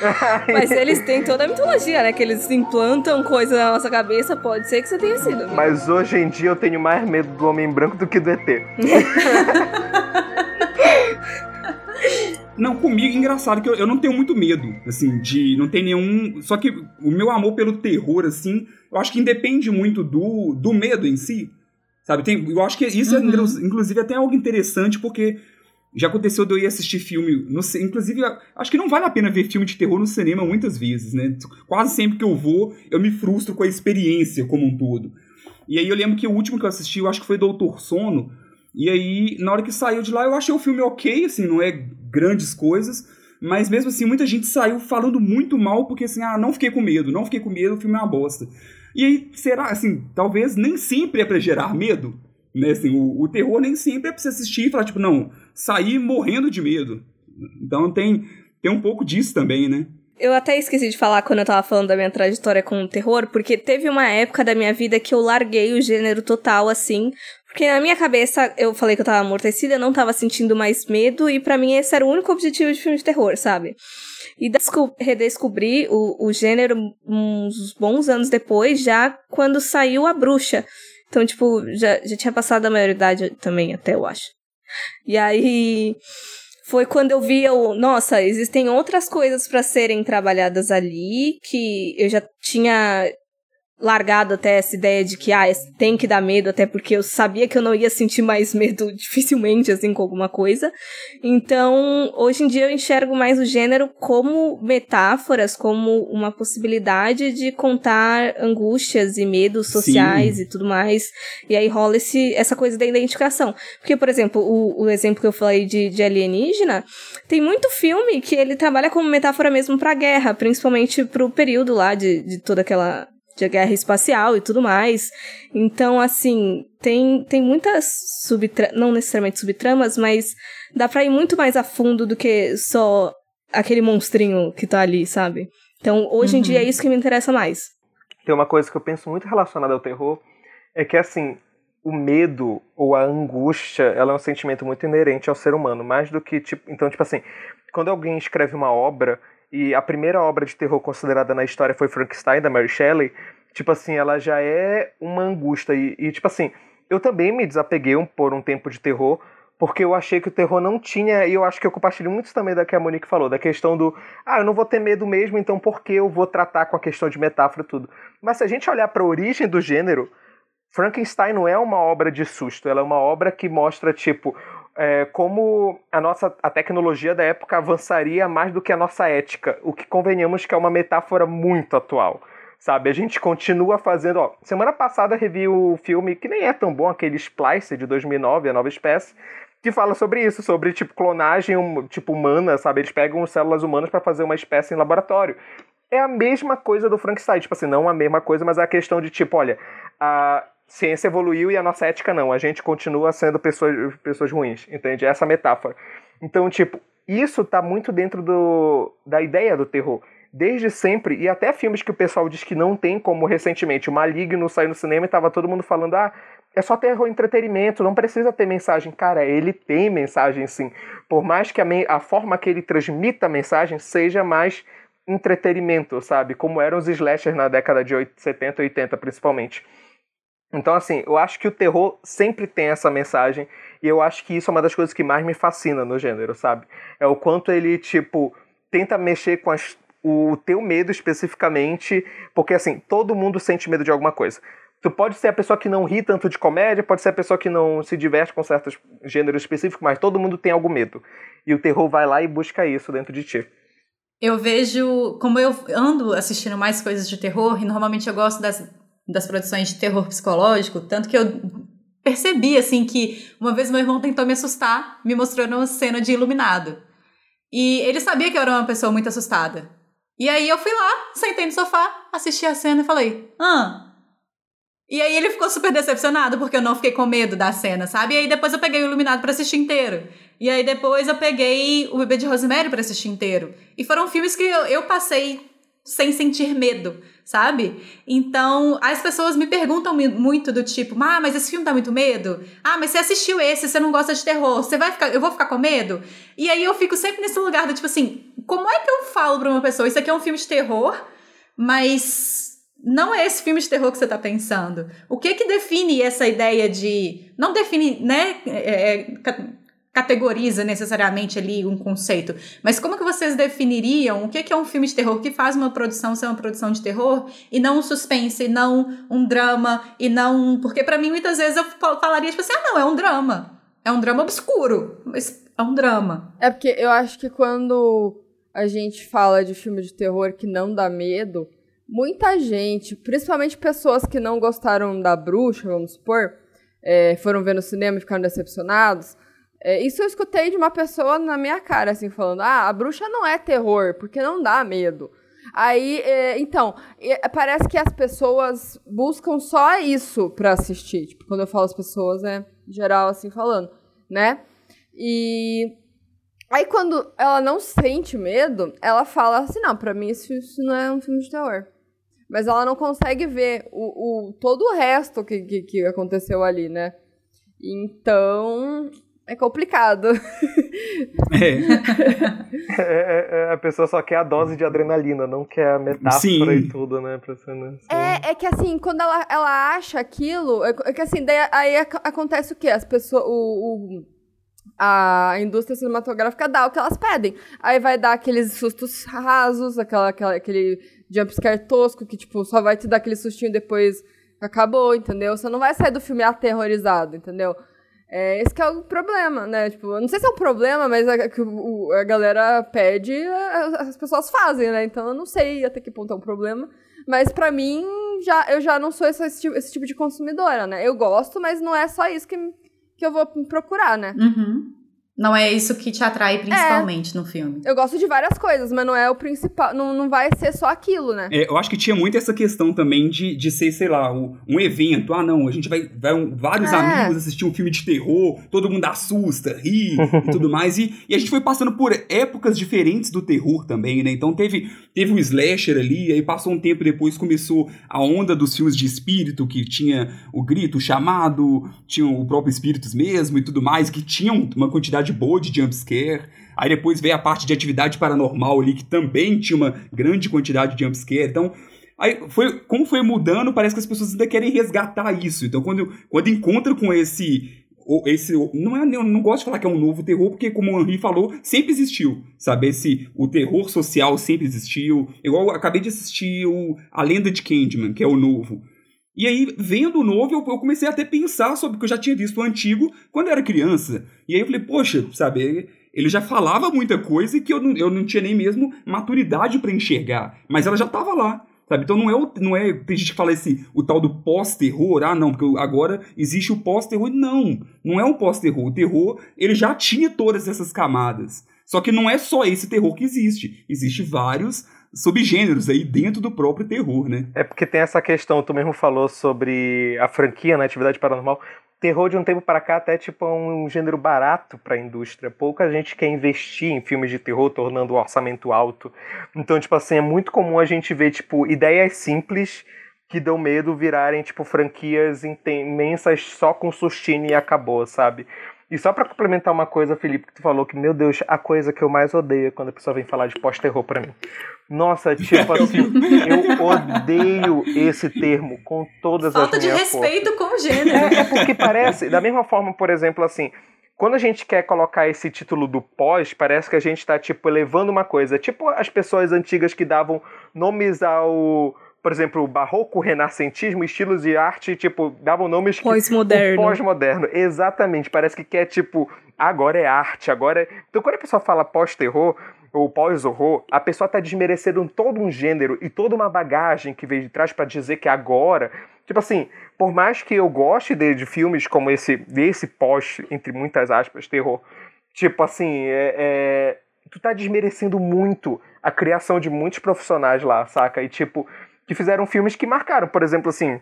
Mas eles têm toda a mitologia, né? Que eles implantam coisa na nossa cabeça, pode ser que você tenha sido. Mas hoje em dia eu tenho mais medo do Homem Branco do que do ET. Não, comigo, engraçado que eu, eu não tenho muito medo, assim, de. Não tem nenhum. Só que o meu amor pelo terror, assim, eu acho que independe muito do, do medo em si. Sabe? Tem, eu acho que isso é, Uhum. inclu- inclusive, até algo interessante, porque já aconteceu de eu ir assistir filme. No, inclusive, acho que não vale a pena ver filme de terror no cinema muitas vezes, né? Quase sempre que eu vou, eu me frustro com a experiência como um todo. E aí eu lembro que o último que eu assisti, eu acho que foi Doutor Sono. E aí, na hora que saiu de lá, eu achei o filme ok, assim, não é grandes coisas. Mas mesmo assim, muita gente saiu falando muito mal, porque assim, ah, não fiquei com medo, não fiquei com medo, o filme é uma bosta. E aí, será, assim, talvez nem sempre é pra gerar medo, né? Assim, o, o terror nem sempre é pra você assistir e falar, tipo, não, sair morrendo de medo. Então tem, tem um pouco disso também, né? Eu até esqueci de falar quando eu tava falando da minha trajetória com o terror, porque teve uma época da minha vida que eu larguei o gênero total, assim, Porque na minha cabeça, eu falei que eu tava amortecida, não tava sentindo mais medo, e para mim esse era o único objetivo de filme de terror, sabe? E desco- redescobri o, o gênero uns bons anos depois, já quando saiu A Bruxa. Então, tipo, já, já tinha passado a maioridade também, até eu acho. E aí foi quando eu vi, nossa, existem outras coisas para serem trabalhadas ali, que eu já tinha largado até essa ideia de que, ah, tem que dar medo, até porque eu sabia que eu não ia sentir mais medo dificilmente, assim, com alguma coisa. Então, hoje em dia eu enxergo mais o gênero como metáforas, como uma possibilidade de contar angústias e medos sociais Sim. e tudo mais. E aí rola esse, essa coisa da identificação. Porque, por exemplo, o, o exemplo que eu falei de, de alienígena, tem muito filme que ele trabalha como metáfora mesmo pra guerra, principalmente pro período lá de, de toda aquela de guerra espacial e tudo mais. Então, assim, tem, tem muitas subtramas, não necessariamente subtramas, mas dá pra ir muito mais a fundo do que só aquele monstrinho que tá ali, sabe? Então, hoje em dia é isso que me interessa mais. Tem uma coisa que eu penso muito relacionada ao terror, é que assim, o medo ou a angústia, ela é um sentimento muito inerente ao ser humano, mais do que tipo, então tipo assim, quando alguém escreve uma obra e a primeira obra de terror considerada na história foi Frankenstein da Mary Shelley, tipo assim, ela já é uma angústia e, e tipo assim, eu também me desapeguei um, por um tempo de terror, porque eu achei que o terror não tinha, e eu acho que eu compartilho muito também da que a Monique falou, da questão do, ah, eu não vou ter medo mesmo, então por que eu vou tratar com a questão de metáfora e tudo? Mas se a gente olhar para a origem do gênero, Frankenstein não é uma obra de susto, ela é uma obra que mostra, tipo, é, como a nossa a tecnologia da época avançaria mais do que a nossa ética, o que convenhamos que é uma metáfora muito atual. Sabe, a gente continua fazendo. Ó, semana passada revi o filme que nem é tão bom, aquele Splice de 2009, A Nova Espécie, que fala sobre isso, sobre tipo clonagem um, tipo humana, sabe? Eles pegam células humanas para fazer uma espécie em laboratório. É a mesma coisa do Frankenstein, tipo assim, não a mesma coisa, mas é a questão de tipo, olha, a ciência evoluiu e a nossa ética não, a gente continua sendo pessoas, pessoas ruins, entende? Essa metáfora. Então, tipo, isso tá muito dentro do, da ideia do terror desde sempre, e até filmes que o pessoal diz que não tem, como recentemente o Maligno saiu no cinema e tava todo mundo falando, ah, é só terror entretenimento, não precisa ter mensagem. Cara, ele tem mensagem sim. Por mais que a, a forma que ele transmita a mensagem seja mais entretenimento, sabe? Como eram os slashers na década de 80, 70 e 80, principalmente. Então, assim, eu acho que o terror sempre tem essa mensagem, e eu acho que isso é uma das coisas que mais me fascina no gênero, sabe? É o quanto ele, tipo, tenta mexer com as o teu medo especificamente, porque assim, todo mundo sente medo de alguma coisa. Tu pode ser a pessoa que não ri tanto de comédia, pode ser a pessoa que não se diverte com certos gêneros específicos, mas todo mundo tem algum medo. E o terror vai lá e busca isso dentro de ti. Eu vejo, como eu ando assistindo mais coisas de terror, e normalmente eu gosto das, das produções de terror psicológico, tanto que eu percebi, assim, que uma vez meu irmão tentou me assustar, me mostrando uma cena de Iluminado. E ele sabia que eu era uma pessoa muito assustada. E aí eu fui lá, sentei no sofá, assisti a cena e falei, ah. E aí ele ficou super decepcionado porque eu não fiquei com medo da cena, sabe? E aí depois eu peguei o Iluminado para assistir inteiro. E aí depois eu peguei o Bebê de Rosemary para assistir inteiro. E foram filmes que eu, eu passei sem sentir medo, sabe? Então, as pessoas me perguntam muito do tipo, ah, mas esse filme dá muito medo? Ah, mas você assistiu esse, você não gosta de terror, você vai ficar, eu vou ficar com medo? E aí eu fico sempre nesse lugar do tipo assim, como é que eu falo pra uma pessoa, isso aqui é um filme de terror, mas não é esse filme de terror que você tá pensando. O que que define essa ideia de, não define, né, é, categoriza necessariamente ali um conceito, mas como que vocês definiriam o que é um filme de terror que faz uma produção ser uma produção de terror e não um suspense, e não um drama, e não... Porque para mim, muitas vezes eu falaria, tipo assim, ah, não, é um drama. É um drama obscuro, mas é um drama. É porque eu acho que quando a gente fala de filme de terror que não dá medo, muita gente, principalmente pessoas que não gostaram da bruxa, vamos supor, é, foram ver no cinema e ficaram decepcionados, é, isso eu escutei de uma pessoa na minha cara, assim, falando: ah, a bruxa não é terror, porque não dá medo. Aí, é, então, é, parece que as pessoas buscam só isso pra assistir. Tipo, quando eu falo as pessoas, é geral, assim, falando, né? E. Aí, quando ela não sente medo, ela fala assim: não, pra mim isso, isso não é um filme de terror. Mas ela não consegue ver o, o todo o resto que, que, que aconteceu ali, né? Então, é complicado. É. É, é, é, a pessoa só quer a dose de adrenalina, não quer a metáfora Sim. e tudo, né? Pra ser, né? É, é que assim, quando ela, ela acha aquilo, é, é que assim, daí, aí ac- acontece o quê? As pessoas, o, o- a indústria cinematográfica dá o que elas pedem. Aí vai dar aqueles sustos rasos, aquela, aquela, aquele jumpscare tosco que, tipo, só vai te dar aquele sustinho depois que acabou, entendeu? Você não vai sair do filme aterrorizado, entendeu? É, esse que é o problema, né? Tipo, eu não sei se é um problema, mas é que o- a galera pede, a- as pessoas fazem, né? Então eu não sei até que ponto é um problema. Mas pra mim, já, eu já não sou esse, tipo- esse tipo de consumidora, né? Eu gosto, mas não é só isso que, que eu vou procurar, né? Uhum. Não é isso que te atrai principalmente no filme. Eu gosto de várias coisas, mas não é o principal. Não, não vai ser só aquilo, né? É, eu acho que tinha muito essa questão também de, de ser, sei lá, um, um evento. Ah, não, a gente vai, vai um- vários É. amigos assistir um filme de terror, todo mundo assusta, ri e tudo mais. E, e a gente foi passando por épocas diferentes do terror também, né? Então teve, teve o slasher ali, aí passou um tempo depois começou a onda dos filmes de espírito, que tinha o grito, o chamado, tinha o próprio espíritos mesmo e tudo mais, que tinham uma quantidade boa de jumpscare. Aí depois veio a parte de atividade paranormal ali, que também tinha uma grande quantidade de jumpscare. Então, aí foi, como foi mudando, parece que as pessoas ainda querem resgatar isso. Então, quando, quando encontra com esse. Esse, não é, eu não gosto de falar que é um novo terror, porque, como o Henri falou, sempre existiu. Sabe? Esse, o terror social sempre existiu. Igual eu acabei de assistir o, A Lenda de Candyman, que é o novo. E aí, vendo o novo, eu, eu comecei até a pensar sobre o que eu já tinha visto o antigo quando eu era criança. E aí eu falei, poxa, sabe, ele já falava muita coisa que eu não, eu não tinha nem mesmo maturidade pra enxergar. Mas ela já tava lá. Sabe? Então não é, o, não é. Tem gente que fala esse, o tal do pós-terror. Ah, não, porque agora existe o pós-terror. Não, não é um pós-terror. O terror, ele já tinha todas essas camadas. Só que não é só esse terror que existe. Existe vários subgêneros aí dentro do próprio terror, né? É porque tem essa questão, tu mesmo falou sobre a franquia na atividade paranormal. Terror de um tempo para cá até tipo é um gênero barato para a indústria. Pouca gente quer investir em filmes de terror, tornando o orçamento alto. Então, tipo assim, é muito comum a gente ver tipo ideias simples que dão medo virarem tipo franquias imensas só com sustinho e acabou, sabe? E só pra complementar uma coisa, Felipe, que tu falou que, meu Deus, a coisa que eu mais odeio é quando a pessoa vem falar de pós-terror pra mim. Nossa, tipo assim, eu odeio esse termo com todas Falta as de minhas forças. respeito com o gênero. É, é porque parece, da mesma forma, por exemplo, assim, quando a gente quer colocar esse título do pós, parece que a gente tá, tipo, elevando uma coisa. Tipo as pessoas antigas que davam nomes ao, por exemplo, barroco, renascentismo, estilos de arte, tipo, davam nomes. Pós-moderno. Pós-moderno, exatamente. Parece que quer, tipo, agora é arte, agora é... Então, quando a pessoa fala pós-terror, ou pós-horror, a pessoa tá desmerecendo todo um gênero e toda uma bagagem que veio de trás pra dizer que agora... Tipo assim, por mais que eu goste de, de filmes como esse, desse pós, entre muitas aspas, terror, tipo assim, é, é, tu tá desmerecendo muito a criação de muitos profissionais lá, saca? E tipo, que fizeram filmes que marcaram, por exemplo, assim,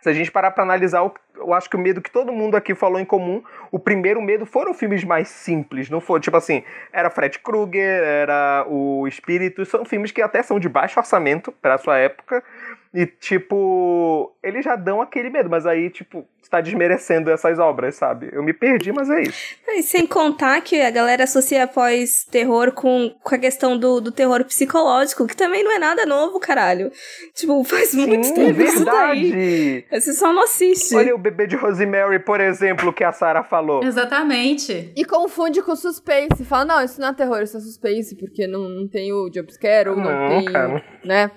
se a gente parar pra analisar, eu acho que o medo que todo mundo aqui falou em comum, o primeiro medo foram filmes mais simples, não foi? Tipo assim, era Fred Krueger, era o Espírito, são filmes que até são de baixo orçamento pra sua época, e tipo, eles já dão aquele medo, mas aí, tipo, está desmerecendo essas obras, sabe? Eu me perdi, mas é isso. E sem contar que a galera associa pós-terror com, com a questão do, do terror psicológico, que também não é nada novo, caralho. Tipo, faz muito Sim, tempo isso daí. verdade! Você só não assiste. Olha o bebê de Rosemary, por exemplo, que a Sarah falou. Exatamente. E confunde com suspense. Fala, não, isso não é terror, isso é suspense, porque não, não tem o jumpscare, ou não, Não, tem. cara. Né?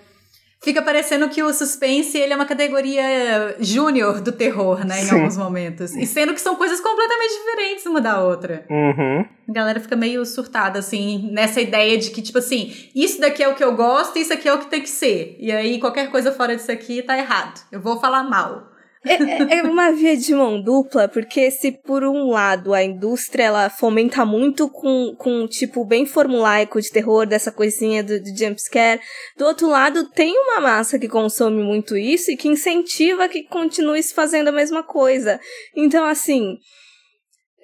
Fica parecendo que o suspense ele é uma categoria júnior do terror, né? Em Sim. alguns momentos. E sendo que são coisas completamente diferentes uma da outra. Uhum. A galera fica meio surtada, assim, nessa ideia de que, tipo assim, isso daqui é o que eu gosto, isso aqui é o que tem que ser. E aí, qualquer coisa fora disso aqui tá errado. Eu vou falar mal. É, é- é uma via de mão dupla, porque se por um lado a indústria ela fomenta muito com, com um tipo bem formulaico de terror, dessa coisinha do, do jumpscare, do outro lado tem uma massa que consome muito isso e que incentiva que continue se fazendo a mesma coisa. Então, assim.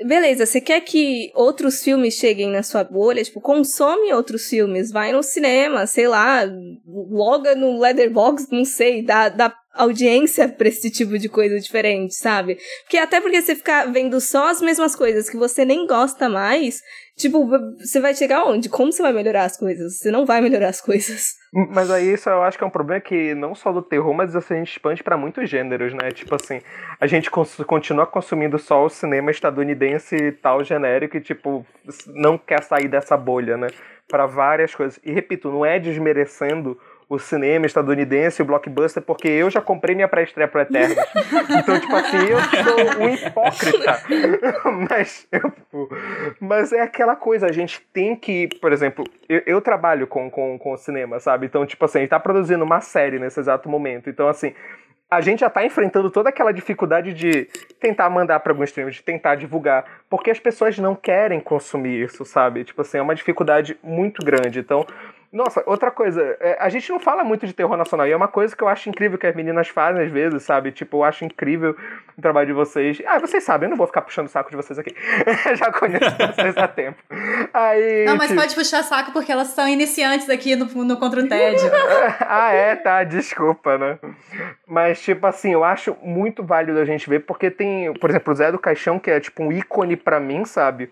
Beleza, você quer que outros filmes cheguem na sua bolha? Tipo, consome outros filmes, vai no cinema, sei lá, loga no Leatherbox, não sei, dá, dá audiência pra esse tipo de coisa diferente, sabe? Porque até porque você ficar vendo só as mesmas coisas que você nem gosta mais, tipo, você vai chegar onde? Como você vai melhorar as coisas? Você não vai melhorar as coisas. Mas aí isso eu acho que é um problema que não só do terror, mas assim, a gente expande pra muitos gêneros, né? Tipo assim, a gente continua consumindo só o cinema estadunidense e tal genérico e tipo não quer sair dessa bolha, né? Pra várias coisas. E repito, não é desmerecendo o cinema estadunidense, o blockbuster, porque eu já comprei minha pré-estreia pro Eternos. então, tipo assim, eu sou um hipócrita. mas, eu, mas é aquela coisa, a gente tem que, por exemplo, eu, eu trabalho com, com, com cinema, sabe? Então, tipo assim, a gente tá produzindo uma série nesse exato momento. Então, assim, a gente já está enfrentando toda aquela dificuldade de tentar mandar para algum stream, de tentar divulgar, porque as pessoas não querem consumir isso, sabe? Tipo assim, é uma dificuldade muito grande. Então, nossa, outra coisa, é, a gente não fala muito de terror nacional, e é uma coisa que eu acho incrível que as meninas fazem às vezes, sabe? Tipo, eu acho incrível o trabalho de vocês. Ah, vocês sabem, eu não vou ficar puxando o saco de vocês aqui. Já conheço vocês há tempo. Aí, não, mas tipo... pode puxar saco porque elas são iniciantes aqui no, no Contra o Tédio. ah, é, tá, desculpa, né? Mas, tipo assim, eu acho muito válido a gente ver, porque tem, por exemplo, o Zé do Caixão, que é tipo um ícone para mim, sabe?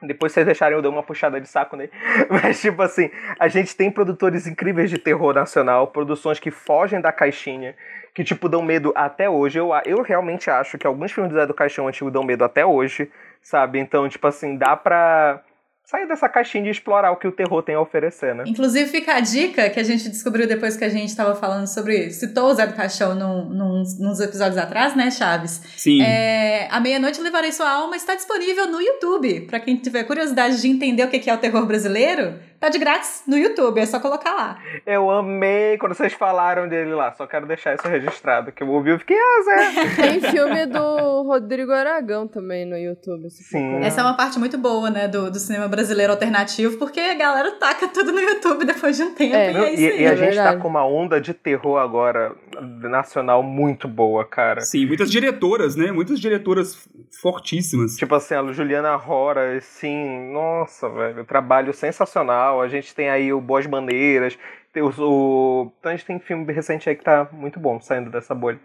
Depois vocês deixarem eu dar uma puxada de saco nele. Mas, tipo assim, a gente tem produtores incríveis de terror nacional, produções que fogem da caixinha, que, tipo, dão medo até hoje. Eu, eu realmente acho que alguns filmes do Zé do Caixão Antigo dão medo até hoje, sabe? Então, tipo assim, dá pra sair dessa caixinha de explorar o que o terror tem a oferecer, né? Inclusive, fica a dica que a gente descobriu depois que a gente estava falando sobre. Citou o Zé do Caixão num, num, nos episódios atrás, né, Chaves? Sim. É, a Meia-Noite Levarei Sua Alma está disponível no YouTube. Para quem tiver curiosidade de entender o que é o terror brasileiro, tá de grátis no YouTube, é só colocar lá. Eu amei quando vocês falaram dele lá, só quero deixar isso registrado, que eu ouvi e fiquei, ah, Zé. Tem filme do Rodrigo Aragão também no YouTube. Sim. Essa é uma parte muito boa, né, do, do cinema brasileiro alternativo, porque a galera taca tudo no YouTube depois de um tempo. É. e, é isso e, aí. e a é gente tá verdade. com uma onda de terror agora nacional muito boa, cara. Sim, muitas diretoras, né? Muitas diretoras fortíssimas. Tipo assim, a Juliana Rora, sim, nossa, velho, trabalho sensacional. A gente tem aí o Boas Maneiras, tem o... Então a gente tem filme recente aí que tá muito bom saindo dessa bolha.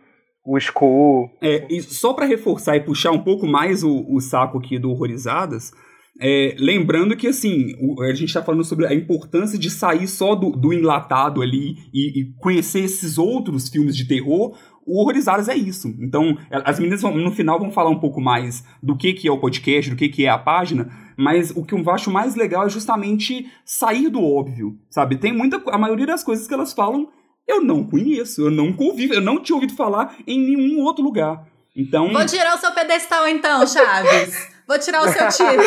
O Skull. É, e só pra reforçar e puxar um pouco mais o, o saco aqui do Horrorizadas, é, lembrando que assim, o- a gente tá falando sobre a importância de sair só do, do enlatado ali e, e conhecer esses outros filmes de terror. O Horrorizadas é isso. Então, as meninas vão- no final vão falar um pouco mais do que, que é o podcast, do que, que é a página, mas o que eu acho mais legal é justamente sair do óbvio, sabe? Tem muita. A maioria das coisas que elas falam eu não conheço, eu não ouvi, eu não tinha ouvido falar em nenhum outro lugar. Então. Vou tirar o seu pedestal então, Chaves. Vou tirar o seu título.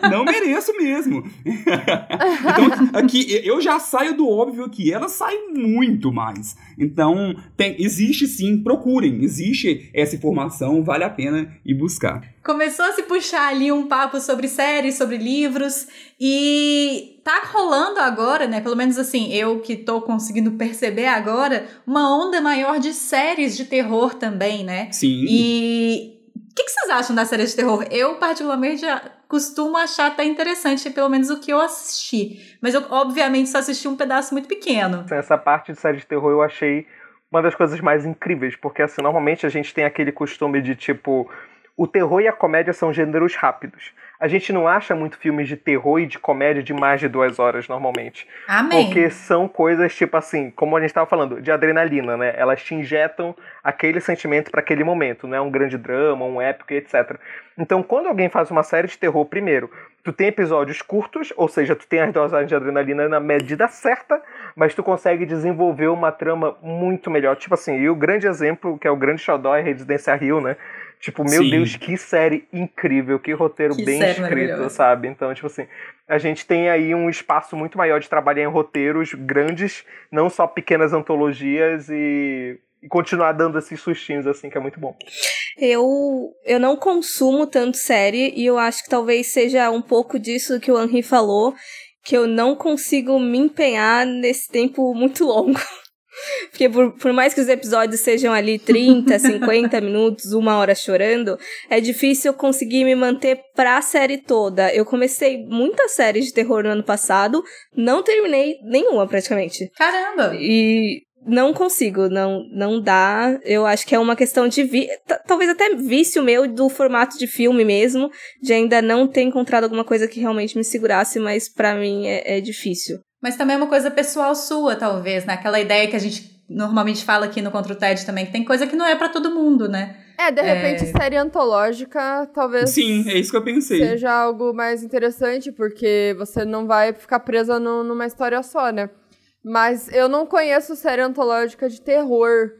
não mereço mesmo. então, aqui, eu já saio do óbvio aqui, ela sai muito mais. Então, tem, existe sim, procurem, existe essa informação, vale a pena ir buscar. Começou a se puxar ali um papo sobre séries, sobre livros, e tá rolando agora, né? Pelo menos assim, eu que tô conseguindo perceber agora, uma onda maior de séries de terror também, né? Sim. E o que, que vocês acham das séries de terror? Eu, particularmente, costumo achar até interessante, pelo menos o que eu assisti. Mas eu, obviamente, só assisti um pedaço muito pequeno. Assim, Essa parte de série de terror eu achei uma das coisas mais incríveis, porque assim, normalmente a gente tem aquele costume de tipo. O terror e a comédia são gêneros rápidos. A gente não acha muito filmes de terror e de comédia de mais de duas horas, normalmente. Amém. Porque são coisas, tipo assim, como a gente estava falando, de adrenalina, né? Elas te injetam aquele sentimento para aquele momento, não é um grande drama, um épico, e etc. Então, quando alguém faz uma série de terror, primeiro, tu tem episódios curtos, ou seja, tu tem as dosagens de adrenalina na medida certa, mas tu consegue desenvolver uma trama muito melhor. Tipo assim, e o grande exemplo, que é o grande xodó, é Residência Rio, né? Tipo, meu Sim. Deus, que série incrível, que roteiro Que bem escrito, sabe? Então, tipo assim, a gente tem aí um espaço muito maior de trabalhar em roteiros grandes, não só pequenas antologias e, e continuar dando esses sustinhos assim, que é muito bom. Eu, eu não consumo tanto série e eu acho que talvez seja um pouco disso que o Henri falou, que eu não consigo me empenhar nesse tempo muito longo. Porque por, por mais que os episódios sejam ali 30, 50 minutos, uma hora chorando, é difícil eu conseguir me manter pra série toda. Eu comecei muitas séries de terror no ano passado, não terminei nenhuma praticamente. Caramba! E não consigo, não, não dá. Eu acho que é uma questão de. Vi talvez até vício meu do formato de filme mesmo, de ainda não ter encontrado alguma coisa que realmente me segurasse, mas para mim é, é, difícil. Mas também é uma coisa pessoal sua, talvez, né? Aquela ideia que a gente normalmente fala aqui no Contra o TED também, que tem coisa que não é para todo mundo, né? É, de repente, é... série antológica, talvez. Sim, é isso que eu pensei. Seja algo mais interessante, porque você não vai ficar presa no, numa história só, né? Mas eu não conheço série antológica de terror,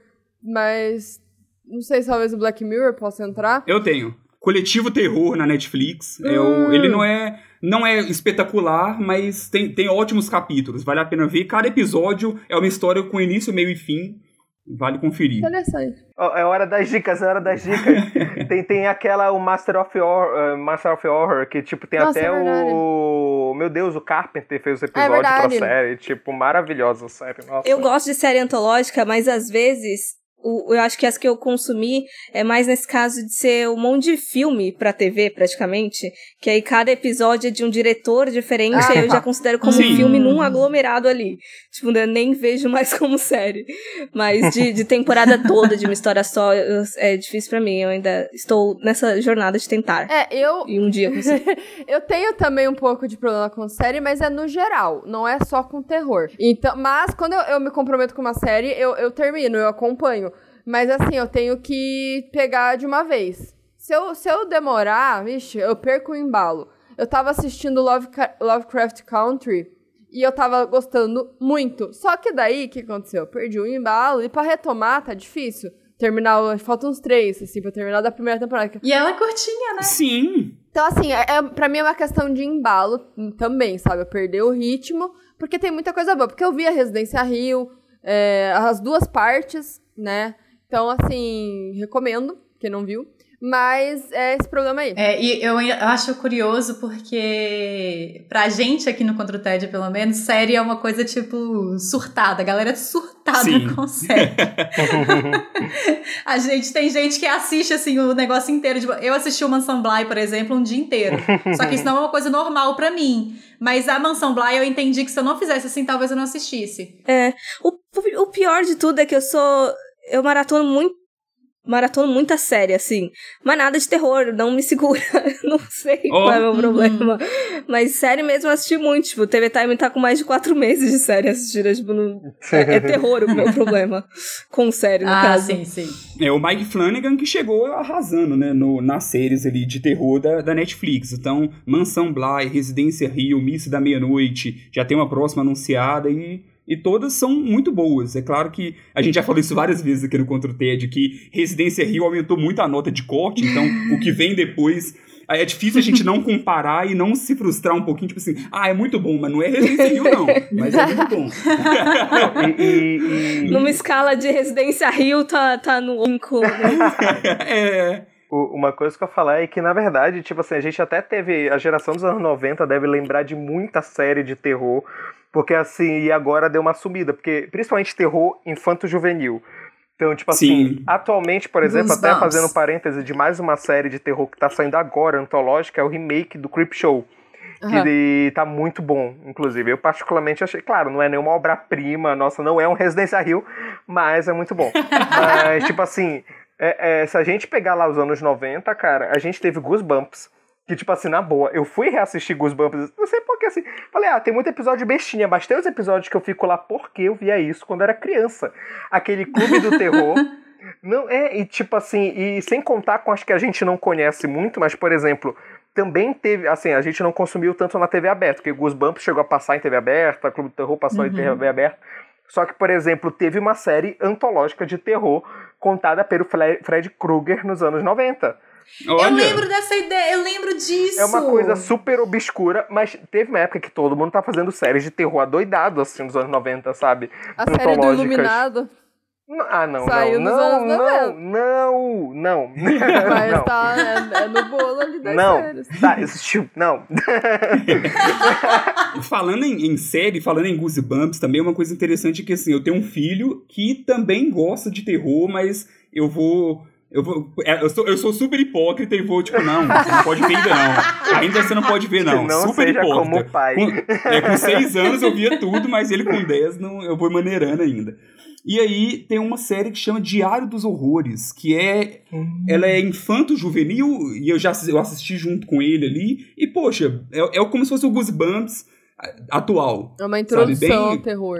mas não sei se talvez o Black Mirror possa entrar. Eu tenho. Coletivo Terror na Netflix. Hum. É o, ele não é não é espetacular, mas tem, tem ótimos capítulos. Vale a pena ver. Cada episódio é uma história com início, meio e fim. Vale conferir. Interessante. Oh, é hora das dicas, é hora das dicas. tem, tem aquela, o Master of, Horror, uh, Master of Horror, que tipo, tem Nossa, até é o. Meu Deus, o Carpenter fez os episódios é pra série. Tipo, maravilhosa a série. Nossa. Eu gosto de série antológica, mas às vezes o, eu acho que as que eu consumi é mais nesse caso de ser um monte de filme pra TV, praticamente. Que aí cada episódio é de um diretor diferente, ah, aí eu já considero como Sim. filme num aglomerado ali. Tipo, eu nem vejo mais como série. Mas de, de temporada toda, de uma história só, eu, é difícil para mim. Eu ainda estou nessa jornada de tentar. É, eu. E um dia conseguir. eu tenho também um pouco de problema com série, mas é no geral, não é só com terror. Então, mas quando eu, eu me comprometo com uma série, eu, eu termino, eu acompanho. Mas assim, eu tenho que pegar de uma vez. Se eu, se eu demorar, vixe, eu perco o embalo. Eu tava assistindo Love, Lovecraft Country e eu tava gostando muito. Só que daí, o que aconteceu? Eu perdi o embalo e para retomar tá difícil. Terminar, faltam uns três, assim, pra terminar da primeira temporada. E ela é curtinha, né? Sim. Então, assim, é, é, pra mim é uma questão de embalo também, sabe? Eu perder o ritmo, porque tem muita coisa boa. Porque eu vi a Residência Rio, é, as duas partes, né? Então, assim, recomendo, quem não viu. Mas é esse problema aí. É, e eu acho curioso porque, pra gente aqui no Contra o TED, pelo menos, série é uma coisa tipo surtada. A galera é surtada Sim. com série. a gente tem gente que assiste assim o negócio inteiro. De, eu assisti o Mansão Bly, por exemplo, um dia inteiro. Só que isso não é uma coisa normal para mim. Mas a Mansão Bly eu entendi que se eu não fizesse assim, talvez eu não assistisse. É. O, o pior de tudo é que eu sou eu maratono muito maratono muita série, assim. Mas nada de terror, não me segura. não sei oh. qual é o meu problema. Mas série mesmo eu assisti muito. Tipo, TV Time tá com mais de quatro meses de série assistida. Tipo, não... é, é, terror o meu problema. Com série, no ah, caso. sim, sim. É o Mike Flanagan que chegou arrasando, né? No, nas séries ali de terror da, da Netflix. Então, Mansão Bly, Residência Rio, Miss da Meia-Noite, já tem uma próxima anunciada e e todas são muito boas. É claro que a gente já falou isso várias vezes aqui no Contra o TED, que Residência Rio aumentou muito a nota de corte, então o que vem depois é difícil a gente não comparar e não se frustrar um pouquinho, tipo assim, ah, é muito bom, mas não é Residência Rio, não. Mas é muito bom. Numa escala de Residência Rio, tá, tá no 5. é. Uma coisa que eu falar é que, na verdade, tipo assim, a gente até teve. A geração dos anos 90 deve lembrar de muita série de terror porque assim, e agora deu uma sumida, porque principalmente terror infanto-juvenil. Então, tipo assim, Sim. atualmente, por exemplo, Goosebumps. até fazendo parêntese de mais uma série de terror que tá saindo agora, antológica, é o remake do Creep Show. Que ele tá muito bom, inclusive. Eu particularmente achei, claro, não é nenhuma obra-prima, nossa, não é um Residência Rio, mas é muito bom. mas, tipo assim, é, é, se a gente pegar lá os anos 90, cara, a gente teve Goosebumps, que, tipo assim, na boa, eu fui reassistir Goosebumps, não sei porque assim. Falei, ah, tem muito episódio bestinha, mas tem os episódios que eu fico lá porque eu via isso quando era criança. Aquele clube do terror. não é, e tipo assim, e sem contar com as que a gente não conhece muito, mas, por exemplo, também teve, assim, a gente não consumiu tanto na TV aberta, porque Goosebumps chegou a passar em TV aberta, Clube do Terror passou uhum. em TV aberta. Só que, por exemplo, teve uma série antológica de terror contada pelo Fred Krueger nos anos 90 Olha. Eu lembro dessa ideia, eu lembro disso. É uma coisa super obscura, mas teve uma época que todo mundo tá fazendo séries de terror adoidado, assim, nos anos 90, sabe? A série do Iluminado. Ah, não, Saiu não, não, anos não, não, não, Mas não. tá, é, é, no bolo ali das não, séries. Tá, existiu, não. falando em, em, série, falando em Goosebumps, também é uma coisa interessante que, assim, eu tenho um filho que também gosta de terror, mas eu vou Eu, vou, é, eu, sou, eu sou super hipócrita e vou, tipo, não, você não pode ver ainda não. Ainda você não pode ver, não. Não super seja hipócrita. como pai. Com, é, com seis anos eu via tudo, mas ele com dez não, eu vou maneirando ainda. E aí tem uma série que chama Diário dos Horrores, que é. Ela é infanto-juvenil, e eu já eu assisti junto com ele ali. E, poxa, é, é como se fosse o Goosebumps atual. É uma Sabe, introdução bem- ao terror.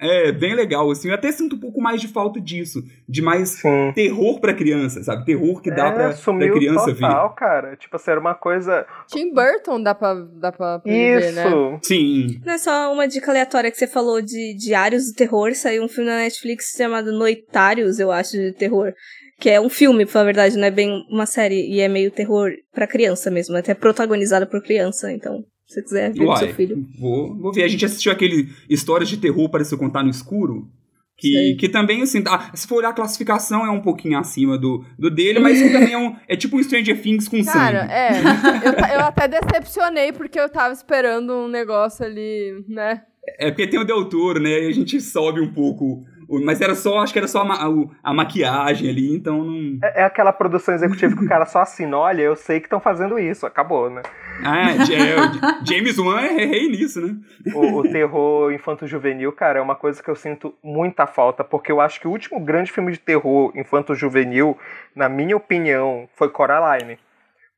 É, bem legal, assim. Eu até sinto um pouco mais de falta disso. De mais Sim. terror pra criança, sabe? Terror que dá é, pra, pra criança total, cara. Tipo assim, era uma coisa. Tim Burton dá pra, dá pra prever, né? Isso! ver. Sim. Não é só uma dica aleatória que você falou de Diários do Terror. Saiu um filme na Netflix chamado Noitários, eu acho, de terror. Que é um filme, na verdade, não é bem uma série. E é meio terror pra criança mesmo. É até protagonizado por criança, então. Se você quiser ver com seu Uai, filho. vou, vou ver. A gente assistiu aquele Histórias de Terror para se contar no escuro. Que, Sei. que também, assim, tá- se for olhar a classificação, é um pouquinho acima do, do dele, mas que também é um. É tipo um Stranger Things com Cara, sangue. é. Eu, eu até decepcionei porque eu tava esperando um negócio ali, né? É porque tem o Del Toro, né? E a gente sobe um pouco. Mas era só, acho que era só a, o- a maquiagem ali, então não. É, é aquela produção executiva que o cara só assina, olha, eu sei que estão fazendo isso, acabou, né? Ah, é, é, James Wan é rei nisso, né? O, o terror infanto-juvenil, cara, é uma coisa que eu sinto muita falta, porque eu acho que o último grande filme de terror infanto-juvenil, na minha opinião, foi Coraline.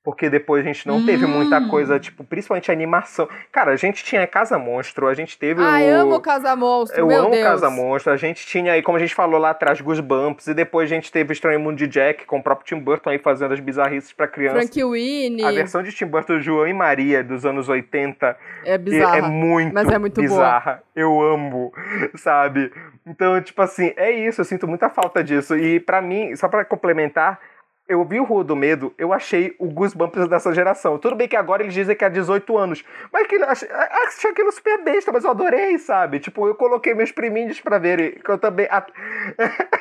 Porque depois a gente não teve muita Hum. coisa, tipo, principalmente animação. Cara, a gente tinha Casa Monstro, a gente teve Ai, o... amo Casa Monstro, Eu amo Deus. Casa Monstro. A gente tinha aí, como a gente falou lá atrás, Goosebumps. E depois a gente teve o Estranho Mundo de Jack, com o próprio Tim Burton aí fazendo as bizarrices pra criança. Frank Winnie. A versão de Tim Burton, João e Maria, dos anos 80, É é, bizarra. é muito, mas é muito boa. bizarra. Eu amo, sabe? Então, tipo assim, é isso. Eu sinto muita falta disso. E pra mim, só pra complementar, eu vi o Rua do Medo, eu achei o Goosebumps dessa geração. Tudo bem que agora eles dizem que é 18 anos, mas que achei, achei aquilo super besta, mas eu adorei, sabe? Tipo, eu coloquei meus priminhos pra verem, que eu também...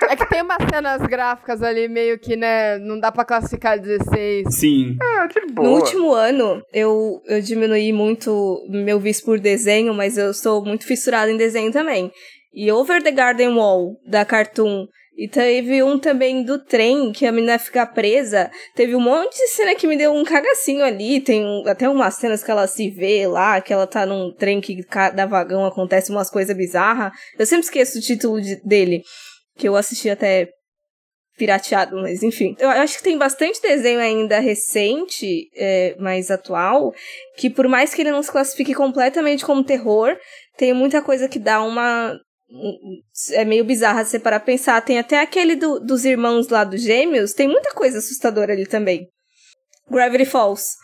É que tem umas cenas gráficas ali meio que, né, não dá pra classificar 16. Sim. Ah, de boa. No último ano, eu, eu diminuí muito meu vício por desenho, mas eu sou muito fissurada em desenho também. E Over the Garden Wall, da Cartoon, e teve um também do trem, que a menina fica presa. Teve um monte de cena que me deu um cagacinho ali. Tem um- até umas cenas que ela se vê lá, que ela tá num trem que cada vagão acontece umas coisas bizarras. Eu sempre esqueço o título de- dele, que eu assisti até pirateado, mas enfim. Eu acho que tem bastante desenho ainda recente, é, mais atual, que por mais que ele não se classifique completamente como terror, tem muita coisa que dá uma. É meio bizarra você parar pra pensar. Tem até aquele do- dos irmãos lá dos gêmeos, tem muita coisa assustadora ali também. Gravity Falls.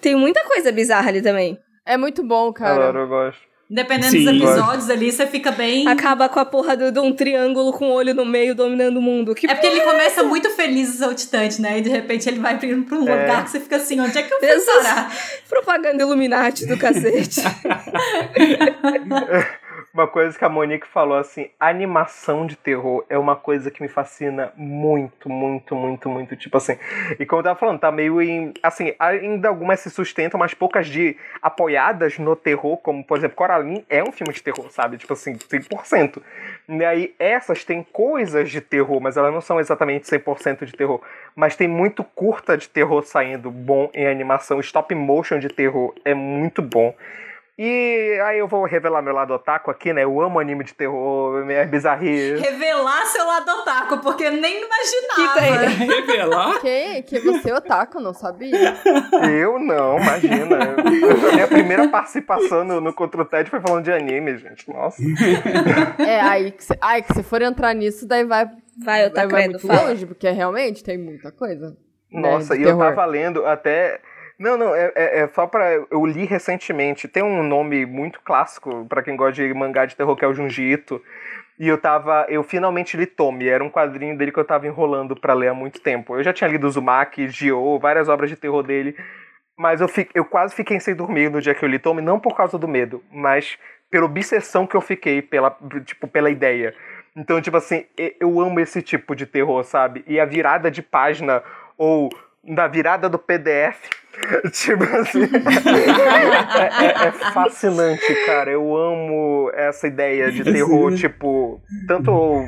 Tem muita coisa bizarra ali também. É muito bom, cara. Adoro, eu gosto. Dependendo Sim, dos episódios ali, você fica bem. Acaba com a porra do- de um triângulo com o olho no meio dominando o mundo. Que É porque ele começa muito feliz e saltitante, né? E de repente ele vai pra pra um É. lugar que você fica assim, onde é que eu Jesus. parar? propaganda Illuminati do cacete. Uma coisa que a Monique falou assim, animação de terror é uma coisa que me fascina muito, muito, muito, muito. Tipo assim, e como eu tava falando, tá meio em. Assim, ainda algumas se sustentam, mas poucas de apoiadas no terror, como por exemplo, Coraline é um filme de terror, sabe? Tipo assim, 100%. E aí essas têm coisas de terror, mas elas não são exatamente 100% de terror. Mas tem muito curta de terror saindo bom em animação. Stop motion de terror é muito bom. E aí eu vou revelar meu lado otaku aqui, né? Eu amo anime de terror, minhas bizarrias. Revelar seu lado otaku, porque eu nem imaginava. Que tem, Revelar? Que, que você é otaku, não sabia? Eu não, imagina. Eu- a minha primeira participação no, no Contra o Ted foi falando de anime, gente. Nossa. É, aí que, se, aí que se for entrar nisso, daí vai, Vai, eu vai, tá vai credo, muito fala. longe, porque realmente tem muita coisa. né, Nossa, de e eu terror. tava lendo até. Não, não, é, é, é só pra. Eu li recentemente. Tem um nome muito clássico pra quem gosta de mangá de terror, que é o Junji Ito. E eu tava. Eu finalmente li Tommy. Era um quadrinho dele que eu tava enrolando pra ler há muito tempo. Eu já tinha lido Uzumaki, Gyo, várias obras de terror dele. Mas eu, fi, eu quase fiquei sem dormir no dia que eu li Tommy, não por causa do medo, mas pela obsessão que eu fiquei pela, tipo, pela ideia. Então, tipo assim, eu amo esse tipo de terror, sabe? E a virada de página, ou da virada do PDF, tipo assim, é, é- é fascinante, cara. Eu amo essa ideia de terror, tipo, tanto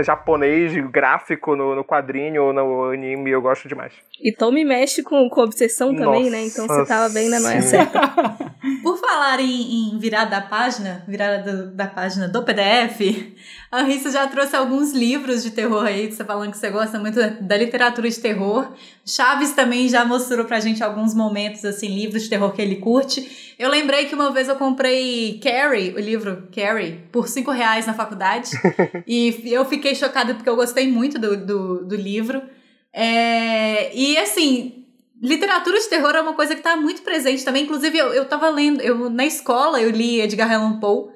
japonês gráfico no, no quadrinho ou no anime, eu gosto demais. E Tom me mexe com, com obsessão também, né? Então você tava bem na certa. Por falar em, em virada da página, virada do- da página do PDF, a Rissa já trouxe alguns livros de terror aí, você falando que você gosta muito da literatura de terror. Chaves também já mostrou pra gente alguns momentos, assim, livros de terror que ele curte. Eu lembrei que uma vez eu comprei Carrie, o livro Carrie, por cinco reais na faculdade. e eu fiquei chocada porque eu gostei muito do, do, do livro. É, e assim, literatura de terror é uma coisa que tá muito presente também. Inclusive, eu, eu tava lendo, eu, na escola eu li Edgar Allan Poe.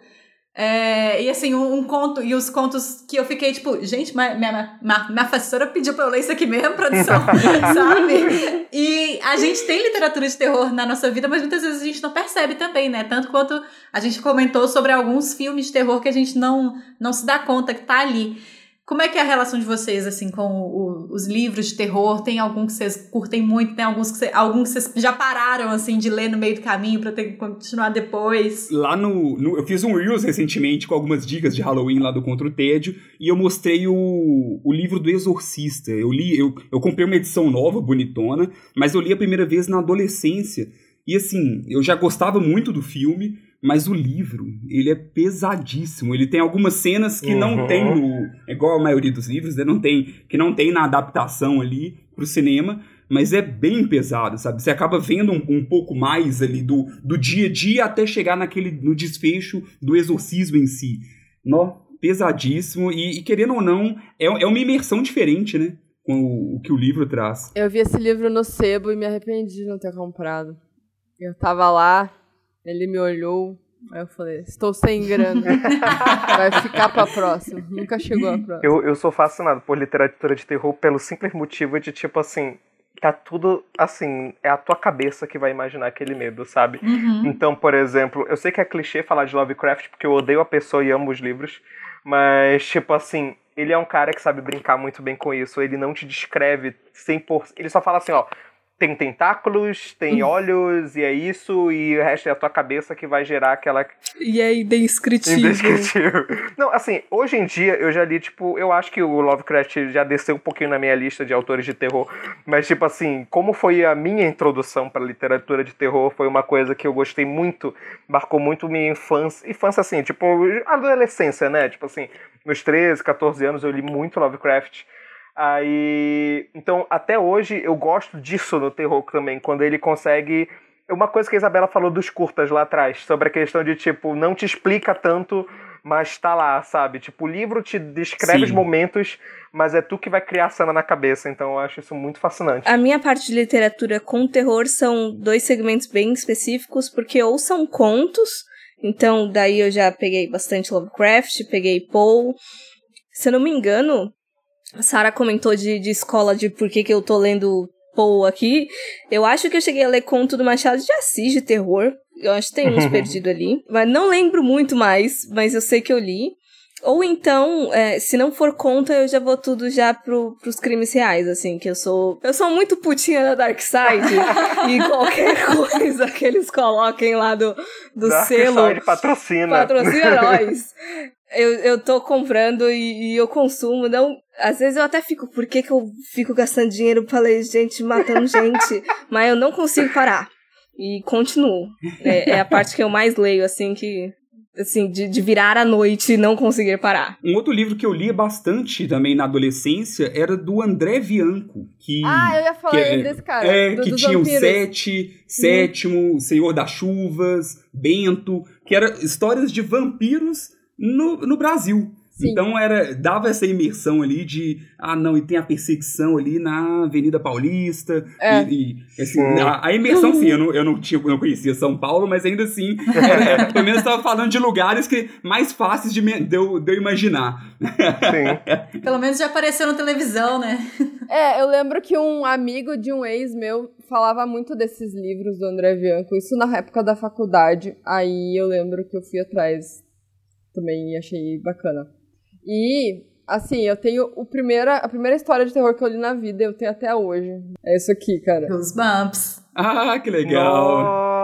É, e assim, um, um conto, e os contos que eu fiquei tipo, gente, minha, minha, minha professora pediu pra eu ler isso aqui mesmo, produção, sabe? E a gente tem literatura de terror na nossa vida, mas muitas vezes a gente não percebe também, né? Tanto quanto a gente comentou sobre alguns filmes de terror que a gente não, não se dá conta que tá ali. Como é que é a relação de vocês, assim, com o- os livros de terror? Tem algum que vocês curtem muito? Tem alguns que, cê- alguns que vocês já pararam, assim, de ler no meio do caminho pra ter que continuar depois? Lá no, no- Eu fiz um Reels recentemente com algumas dicas de Halloween lá do Contra o Tédio e eu mostrei o, o livro do Exorcista. Eu li, eu, eu comprei uma edição nova, bonitona, mas eu li a primeira vez na adolescência. E assim, eu já gostava muito do filme, mas o livro, ele é pesadíssimo. Ele tem algumas cenas que não Uhum. tem no. é Igual a maioria dos livros, né? Não tem, que não tem na adaptação ali pro cinema. Mas é bem pesado, sabe? Você acaba vendo um, um pouco mais ali do, do dia a dia até chegar naquele no desfecho do exorcismo em si. Nó, pesadíssimo. E, e querendo ou não, é, é uma imersão diferente, né? Com o, o que o livro traz. Eu vi esse livro no sebo e me arrependi de não ter comprado. Eu tava lá, ele me olhou, aí eu falei, estou sem grana. Vai ficar pra próxima. Nunca chegou a próxima. Eu, eu sou fascinado por literatura de terror pelo simples motivo de, tipo assim, tá tudo assim, é a tua cabeça que vai imaginar aquele medo, sabe? Uhum. Então, por exemplo, eu sei que é clichê falar de Lovecraft porque eu odeio a pessoa e amo os livros, mas, tipo assim, ele é um cara que sabe brincar muito bem com isso. Ele não te descreve 100%. Ele só fala assim, ó. Tem tentáculos, tem olhos, e é isso, e o resto é a tua cabeça que vai gerar aquela E é indescritível. Indescritível. Não, assim, hoje em dia eu já li, tipo, eu acho que o Lovecraft já desceu um pouquinho na minha lista de autores de terror, mas, tipo assim, como foi a minha introdução pra literatura de terror, foi uma coisa que eu gostei muito, marcou muito minha infância, infância assim, tipo, adolescência, né? Tipo assim, meus 13, 14 anos eu li muito Lovecraft. Aí, então, até hoje eu gosto disso no terror também, quando ele consegue uma coisa que a Isabela falou dos curtas lá atrás, sobre a questão de, tipo, não te explica tanto, mas tá lá, sabe? Tipo, o livro te descreve Sim. os momentos, mas é tu que vai criar a cena na cabeça, então eu acho isso muito fascinante. A minha parte de literatura com terror são dois segmentos bem específicos, porque ou são contos, então daí eu já peguei bastante Lovecraft, peguei Poe. Se eu não me engano, a Sarah comentou de, de escola de por que, que eu tô lendo Poe aqui. Eu acho que eu cheguei a ler conto do Machado de Assis de terror. Eu acho que tem uns perdido ali. Mas não lembro muito mais, mas eu sei que eu li. Ou então, é, se não for conta, eu já vou tudo já pro, pros crimes reais, assim, que eu sou. Eu sou muito putinha da Dark Side. e qualquer coisa que eles coloquem lá do, do Dark selo. Side patrocina. Patrocina nós. Eu, eu tô comprando e, e eu consumo. Não, às vezes eu até fico, por que, que eu fico gastando dinheiro pra ler gente matando gente? Mas eu não consigo parar. E continuo. É, é a parte que eu mais leio, assim, que. Assim, de, de virar à noite e não conseguir parar. Um outro livro que eu lia bastante também na adolescência era do André Bianco, que Ah, eu ia falar que é- desse cara. É, do- que tinha o. Sete, Sétimo, Senhor das Chuvas, Bento, que eram histórias de vampiros no, no Brasil. Sim. Então era dava essa imersão ali de ah não e tem a perseguição ali na Avenida Paulista É. e, e, assim, Sim. a, a imersão sim eu não, eu não tinha eu não conhecia São Paulo mas ainda assim era, pelo menos estava falando de lugares que mais fáceis de, me- de, eu, de eu imaginar Sim. Pelo menos já apareceu na televisão, né? É, eu lembro que um amigo de um ex meu falava muito desses livros do André Bianco, isso na época da faculdade. Aí eu lembro que eu fui atrás também e achei bacana. E, assim, eu tenho o primeira, a primeira história de terror que eu li na vida, eu tenho até hoje. É isso aqui, cara. Os bumps. ah que legal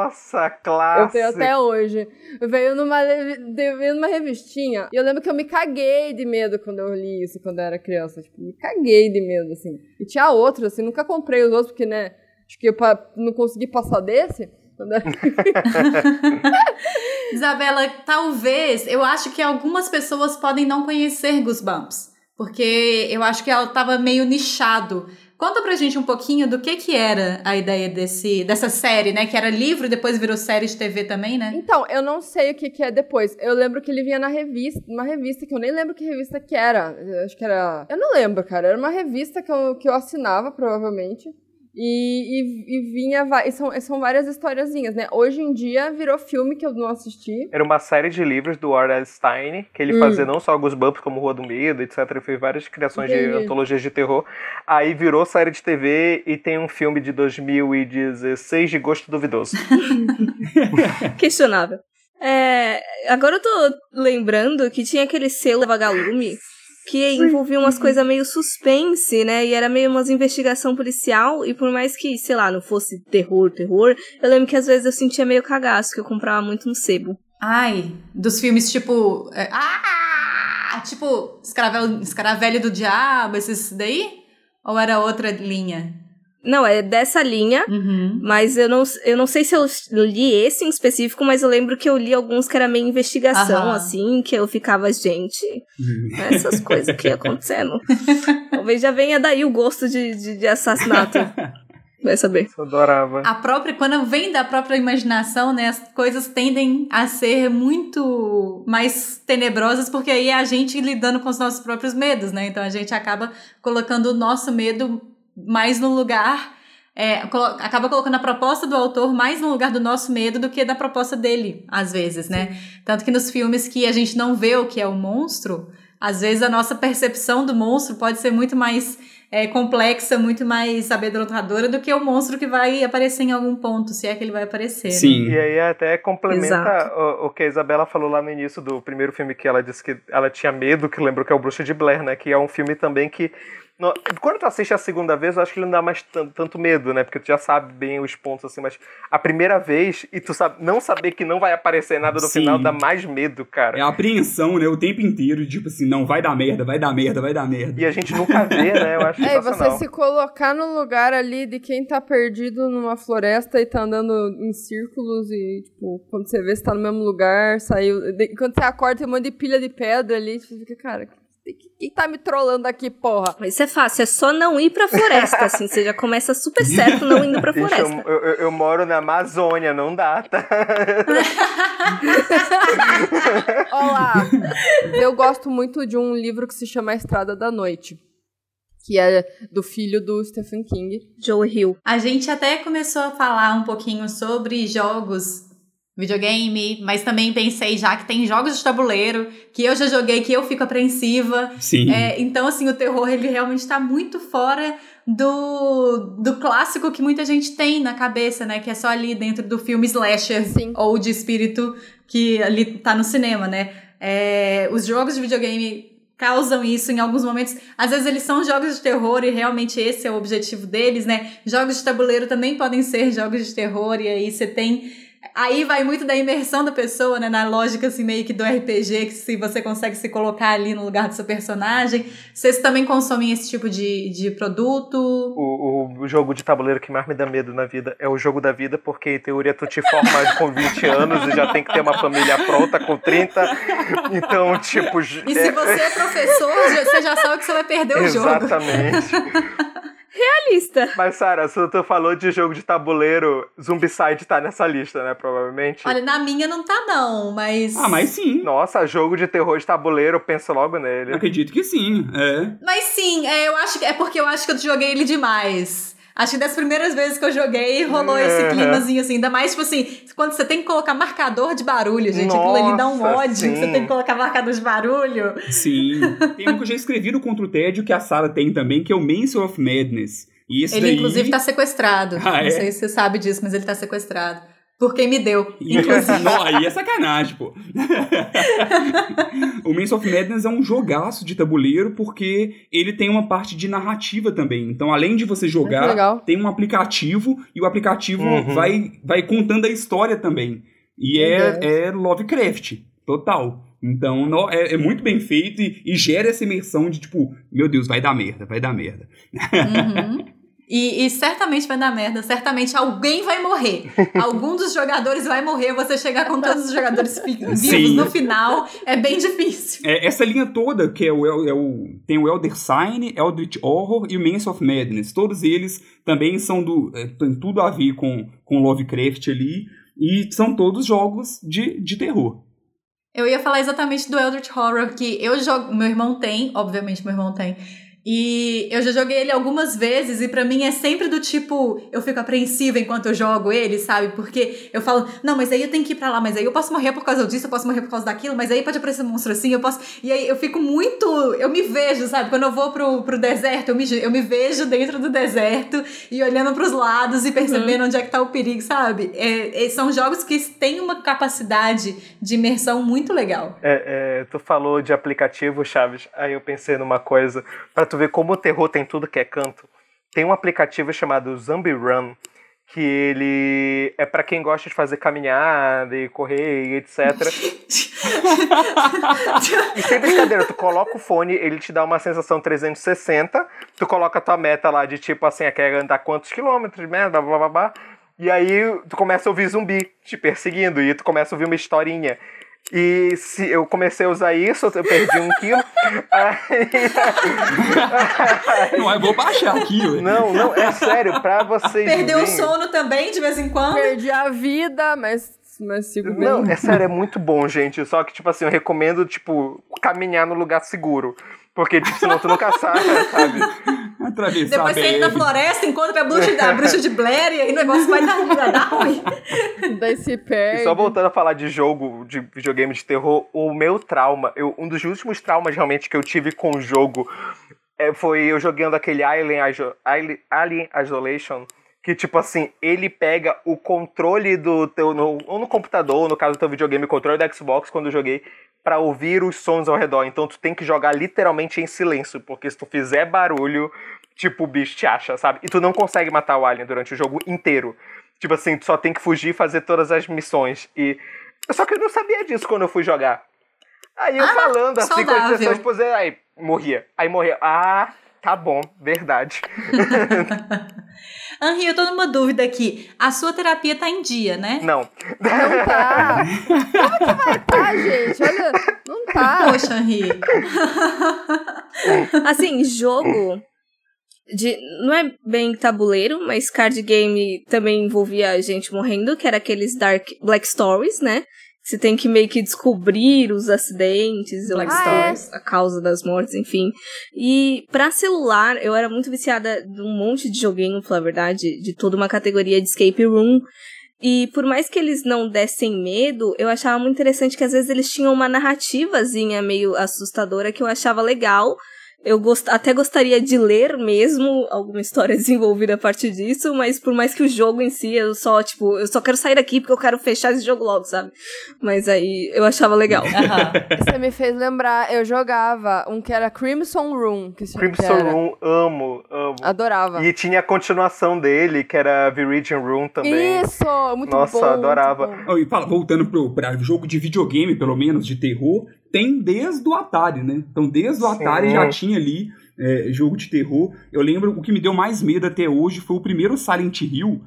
Nossa, classe. Eu tenho até hoje. Veio numa, veio numa revistinha. E eu lembro que eu me caguei de medo quando eu li isso, quando eu era criança. Tipo, me caguei de medo, assim. E tinha outros, assim, nunca comprei os outros, porque, né, acho que eu não consegui passar desse. Isabela, talvez, eu acho que algumas pessoas podem não conhecer Goosebumps, porque eu acho que ela tava meio nichado. Conta pra gente um pouquinho do que que era a ideia desse, dessa série, né? Que era livro e depois virou série de TV também, né? Então, eu não sei o que, que é depois. Eu lembro que ele vinha na revista, uma revista que eu nem lembro que revista que era. Eu acho que era. Eu não lembro, cara. Era uma revista que eu, que eu assinava, provavelmente. E, e, e vinha. E são, são várias historiazinhas, né? Hoje em dia virou filme que eu não assisti. Era uma série de livros do R.L. Stein, que ele Hum. fazia não só Goosebumps, como Rua do Medo, etc. Ele fez várias criações de Entendi. antologias de terror. Aí virou série de TV e tem um filme de 2016 de gosto duvidoso. Questionável. É, agora eu tô lembrando que tinha aquele selo Vagalume que envolvia umas coisas meio suspense, né? E era meio umas investigação policial. E por mais que, sei lá, não fosse terror, terror, eu lembro que às vezes eu sentia meio cagaço, que eu comprava muito no sebo. Ai, dos filmes tipo. é, ah! Tipo, Escravel, Escravelho do Diabo, esses daí? Ou era outra linha? Não, é dessa linha. Uhum. Mas eu não, eu não sei se eu li esse em específico, mas eu lembro que eu li alguns que era meio investigação, Aham. assim, que eu ficava, gente, essas coisas que ia acontecendo. Talvez já venha daí o gosto de, de, de assassinato. Vai saber. Eu adorava. A própria, quando vem da própria imaginação, né, as coisas tendem a ser muito mais tenebrosas, porque aí é a gente lidando com os nossos próprios medos, né? Então a gente acaba colocando o nosso medo mais no lugar, é, colo- acaba colocando a proposta do autor mais no lugar do nosso medo do que da proposta dele, às vezes, né? Tanto que nos filmes que a gente não vê o que é o monstro, às vezes a nossa percepção do monstro pode ser muito mais é, complexa, muito mais amedrontadora do que o monstro que vai aparecer em algum ponto, se é que ele vai aparecer. né? Sim. E aí até complementa o, o que a Isabela falou lá no início do primeiro filme que ela disse que ela tinha medo, que lembrou que é o Bruxa de Blair, né? Que é um filme também que. No- quando tu assiste a segunda vez, eu acho que ele não dá mais tan- tanto medo, né? Porque tu já sabe bem os pontos, assim, mas a primeira vez, e tu sabe, não saber que não vai aparecer nada no Sim. final, dá mais medo, cara. É a apreensão, né? O tempo inteiro, tipo assim, não, vai dar merda, vai dar merda, vai dar merda. E a gente nunca vê, né? Eu acho É, e você se colocar no lugar ali de quem tá perdido numa floresta e tá andando em círculos e, tipo, quando você vê se tá no mesmo lugar, saiu. de- Quando você acorda, tem um monte de pilha de pedra ali, você fica, cara, quem, tá me trollando aqui, porra? Mas isso é fácil, é só não ir pra floresta, assim. Você já começa super certo não indo pra floresta. eu, eu- eu moro na Amazônia, não dá, tá? Olá! Eu gosto muito de um livro que se chama A Estrada da Noite, que é do filho do Stephen King. Joe Hill. A gente até começou a falar um pouquinho sobre jogos, videogame, mas também pensei já que tem jogos de tabuleiro que eu já joguei que eu fico apreensiva. Sim. É, então, assim, o terror ele realmente está muito fora do, do clássico que muita gente tem na cabeça, né? Que é só ali dentro do filme slasher Sim. ou de espírito que ali tá no cinema, né? É, os jogos de videogame causam isso em alguns momentos. Às vezes eles são jogos de terror e realmente esse é o objetivo deles, né? Jogos de tabuleiro também podem ser jogos de terror e aí você tem Aí vai muito da imersão da pessoa, né? Na lógica, assim, meio que do RPG, que se você consegue se colocar ali no lugar do seu personagem. Vocês também consomem esse tipo de, de produto? O, o jogo de tabuleiro que mais me dá medo na vida é o jogo da vida, porque em teoria tu te forma com 20 anos e já tem que ter uma família pronta com 30. Então, tipo. E se você é professor, você já sabe que você vai perder o jogo. Exatamente. Realista. Mas, Sara, se tu falou de jogo de tabuleiro, Zombicide tá nessa lista, né? Provavelmente. Olha, na minha não tá, não, mas. Ah, mas sim. Nossa, jogo de terror de tabuleiro, eu penso logo Eu nele. acredito que sim. É. Mas sim, é, eu acho que é porque eu acho que eu joguei ele demais. Acho que das primeiras vezes que eu joguei, rolou esse Uhum. climazinho assim. Ainda mais, tipo assim, quando você tem que colocar marcador de barulho, gente. aquilo ali dá um Nossa, ódio. sim. Você tem que colocar marcador de barulho. Sim. Tem um que eu já escrevi no Contra o Tédio que a Sarah tem também, que é o Mansion of Madness. E ele, daí... inclusive, tá sequestrado. Ah, Não é? sei se você sabe disso, mas ele tá sequestrado. Por quem me deu, inclusive. não, aí é sacanagem, pô. o Maze of Madness é um jogaço de tabuleiro porque ele tem uma parte de narrativa também. Então, além de você jogar, legal. tem um aplicativo e o aplicativo Uhum. vai, vai contando a história também. E é, é Lovecraft, total. Então, no- é, é muito bem feito e, e gera essa imersão de tipo, meu Deus, vai dar merda, vai dar merda. Uhum. E, e certamente vai dar merda, certamente alguém vai morrer. Algum dos jogadores vai morrer, você chegar com todos os jogadores vivos Sim. no final é bem difícil. É, essa linha toda, que é o, é o- tem o Elder Sign, Eldritch Horror e o Maze of Madness. Todos eles também são do. é, tem tudo a ver com, com Lovecraft ali. E são todos jogos de, de terror. Eu ia falar exatamente do Eldritch Horror, que eu jogo. Meu irmão tem, obviamente, meu irmão tem. E eu já joguei ele algumas vezes, e pra mim é sempre do tipo, eu fico apreensiva enquanto eu jogo ele, sabe? Porque eu falo, não, mas aí eu tenho que ir pra lá, mas aí eu posso morrer por causa disso, eu posso morrer por causa daquilo, mas aí pode aparecer um monstro assim, eu posso. E aí eu fico muito. Eu me vejo, sabe? Quando eu vou pro, pro deserto, eu me, eu me vejo dentro do deserto e olhando pros lados e percebendo onde é que tá o perigo, sabe? É, é- são jogos que têm uma capacidade de imersão muito legal. É, é, tu falou de aplicativo, Chaves. Aí eu pensei numa coisa. Pra tu ver como o terror tem tudo que é canto. Tem um aplicativo chamado Zombie Run. Que ele é pra quem gosta de fazer caminhada e correr e etc. E sem brincadeira, tu coloca o fone, ele te dá uma sensação 360. Tu coloca a tua meta lá de tipo assim, ah, quer andar quantos quilômetros, merda, blá blá blá. E aí tu começa a ouvir zumbi te perseguindo e tu começa a ouvir uma historinha. E se eu comecei a usar isso, eu perdi um quilo. Aí- Não, eu vou baixar aqui, ué. não, não, é sério, pra vocês. Perdeu o sono também, de vez em quando. Perdi a vida, mas, mas sigo bem. Não, é sério, é muito bom, gente. Só que, tipo assim, eu recomendo, tipo, caminhar no lugar seguro. Porque, tipo, senão tu nunca sabe, sabe? Atravessar Depois você entra na floresta, encontra a bruxa, a bruxa de Blair e aí o negócio vai dar, vai dar ruim. Daí se E perde. só voltando a falar de jogo, de videogame de terror, o meu trauma, eu, um dos últimos traumas realmente que eu tive com o jogo é, foi eu jogando aquele Alien, Alien Isolation, que tipo assim, ele pega o controle do teu, no, ou no computador, ou no caso do teu videogame, o controle da Xbox, quando eu joguei, pra ouvir os sons ao redor. Então tu tem que jogar literalmente em silêncio, porque se tu fizer barulho, tipo, o bicho te acha, sabe? E tu não consegue matar o Alien durante o jogo inteiro. Tipo assim, tu só tem que fugir e fazer todas as missões. E. Só que eu não sabia disso quando eu fui jogar. Aí eu Ah, falando assim com as saudável. pessoas, tipo, aí morria. Aí morria. Ah, tá bom, verdade. Henri, eu tô numa dúvida aqui. A sua terapia tá em dia, né? Não. Não tá. Como que vai tá, gente? Olha, não tá. Poxa, Henri. Assim, jogo de não é bem tabuleiro, mas card game também envolvia gente morrendo, que era aqueles dark black stories, né? Você tem que meio que descobrir os acidentes, ou Stories. a causa das mortes, enfim. E pra celular, eu era muito viciada de um monte de joguinho, pra falar a verdade, de toda uma categoria de escape room. E por mais que eles não dessem medo, eu achava muito interessante que às vezes eles tinham uma narrativazinha meio assustadora que eu achava legal. Eu gost... até gostaria de ler mesmo alguma história desenvolvida a partir disso, mas por mais que o jogo em si, eu só, tipo, eu só quero sair daqui porque eu quero fechar esse jogo logo, sabe? Mas aí eu achava legal. Você me fez lembrar, eu jogava um que era Crimson Room. Que se- que Crimson era. Room, amo, amo. Adorava. E tinha a continuação dele, que era Viridian Room também. Isso! Muito Nossa, bom. adorava. muito bom. Oh, e fala, voltando pro pra jogo de videogame, pelo menos, de terror, tem desde o Atari, né? Então, desde o Atari Sim. já tinha ali é, jogo de terror. Eu lembro, o que me deu mais medo até hoje foi o primeiro Silent Hill.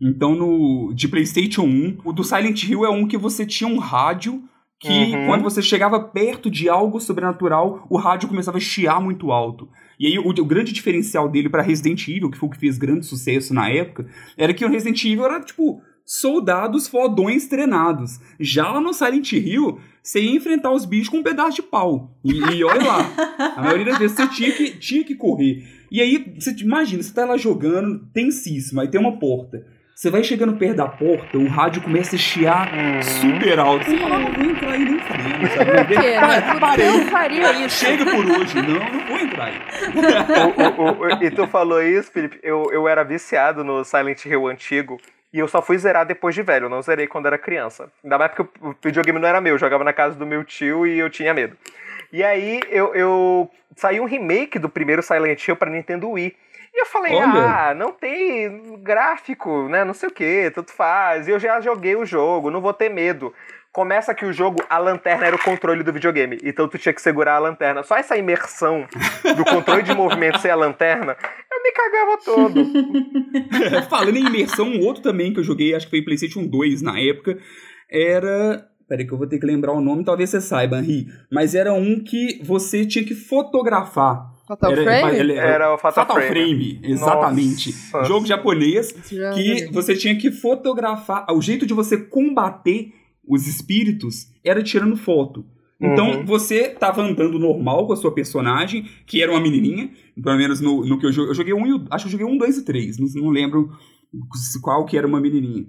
Então, no de PlayStation 1, o do Silent Hill é um que você tinha um rádio que, Uhum. quando você chegava perto de algo sobrenatural, o rádio começava a chiar muito alto. E aí, o, o grande diferencial dele para Resident Evil, que foi o que fez grande sucesso na época, era que o Resident Evil era, tipo, soldados fodões treinados. Já no Silent Hill, você ia enfrentar os bichos com um pedaço de pau. E, e olha lá, a maioria das vezes você tinha que, tinha que correr. E aí, você imagina, você tá lá jogando, tensíssimo, aí tem uma porta. Você vai chegando perto da porta, o rádio começa a chiar Uhum. super alto. Você fala, não vou entrar aí nem fudendo, sabe? Não, quê? Eu eu- faria isso. Chega por hoje. Não, não vou entrar aí. O- o- o- e tu falou isso, Felipe, eu, eu era viciado no Silent Hill antigo, E eu só fui zerar depois de velho, eu não zerei quando era criança. Ainda mais porque o videogame não era meu, eu jogava na casa do meu tio e eu tinha medo. E aí eu, eu saiu um remake do primeiro Silent Hill pra Nintendo Wii. E eu falei, Olha. ah, não tem gráfico, né? Não sei o que, tudo faz. E eu já joguei o jogo, não vou ter medo. Começa que o jogo, a lanterna era o controle do videogame. Então tu tinha que segurar a lanterna. Só essa imersão do controle de movimento sem a lanterna, eu me cagava todo. Falando em imersão, um outro também que eu joguei, acho que foi PlayStation 2 na época, era. Peraí, que eu vou ter que lembrar o nome, talvez você saiba, Henri. Mas era um que você tinha que fotografar. Fatal era, Frame? ele- Era o Fatal Frame. exatamente. Nossa. Jogo japonês já que você tinha que fotografar. O jeito de você combater os espíritos era tirando foto. Então Uhum. você tava andando normal com a sua personagem, que era uma menininha, pelo menos no, no que eu joguei. Eu joguei um, e acho que eu joguei um, dois e três, não, não lembro qual que era uma menininha.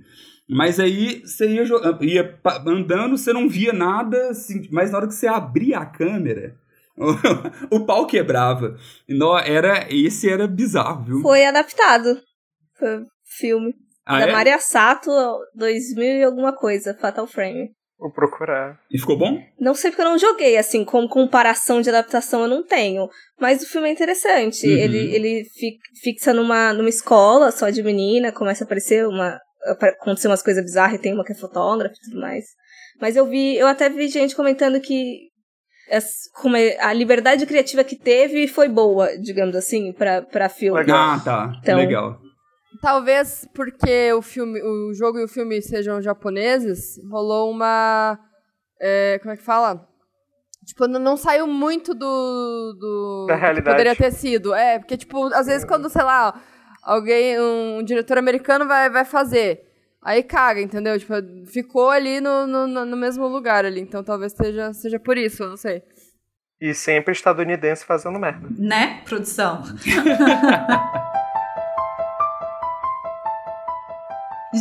Mas aí você ia, jo- ia andando, você não via nada, assim, mas na hora que você abria a câmera, o pau quebrava. Nó, era, esse era bizarro, viu? Foi adaptado. Foi filme. Ah, da é? Maria Sato, 2000 e alguma coisa, Fatal Frame. Vou procurar. E ficou bom? Não sei porque eu não joguei, assim, como comparação de adaptação eu não tenho. Mas o filme é interessante. Uhum. Ele, ele fi- fixa numa, numa escola só de menina, começa a aparecer uma. acontecer umas coisas bizarras e tem uma que é fotógrafa e tudo mais. Mas eu vi, eu até vi gente comentando que como é- a liberdade criativa que teve foi boa, digamos assim, pra, pra filme. Legal. Ah, tá. Então- Legal. Talvez porque o filme, o jogo e o filme sejam japoneses, rolou uma. é, como é que fala? Tipo, não, não saiu muito do. do Da do que realidade. poderia ter sido. É, porque, tipo, às vezes quando, sei lá, alguém, um diretor americano vai, vai fazer. Aí caga, entendeu? Tipo, ficou ali no, no, no- no mesmo lugar ali. Então talvez seja, seja por isso, eu não sei. E sempre estadunidense fazendo merda. Né, produção?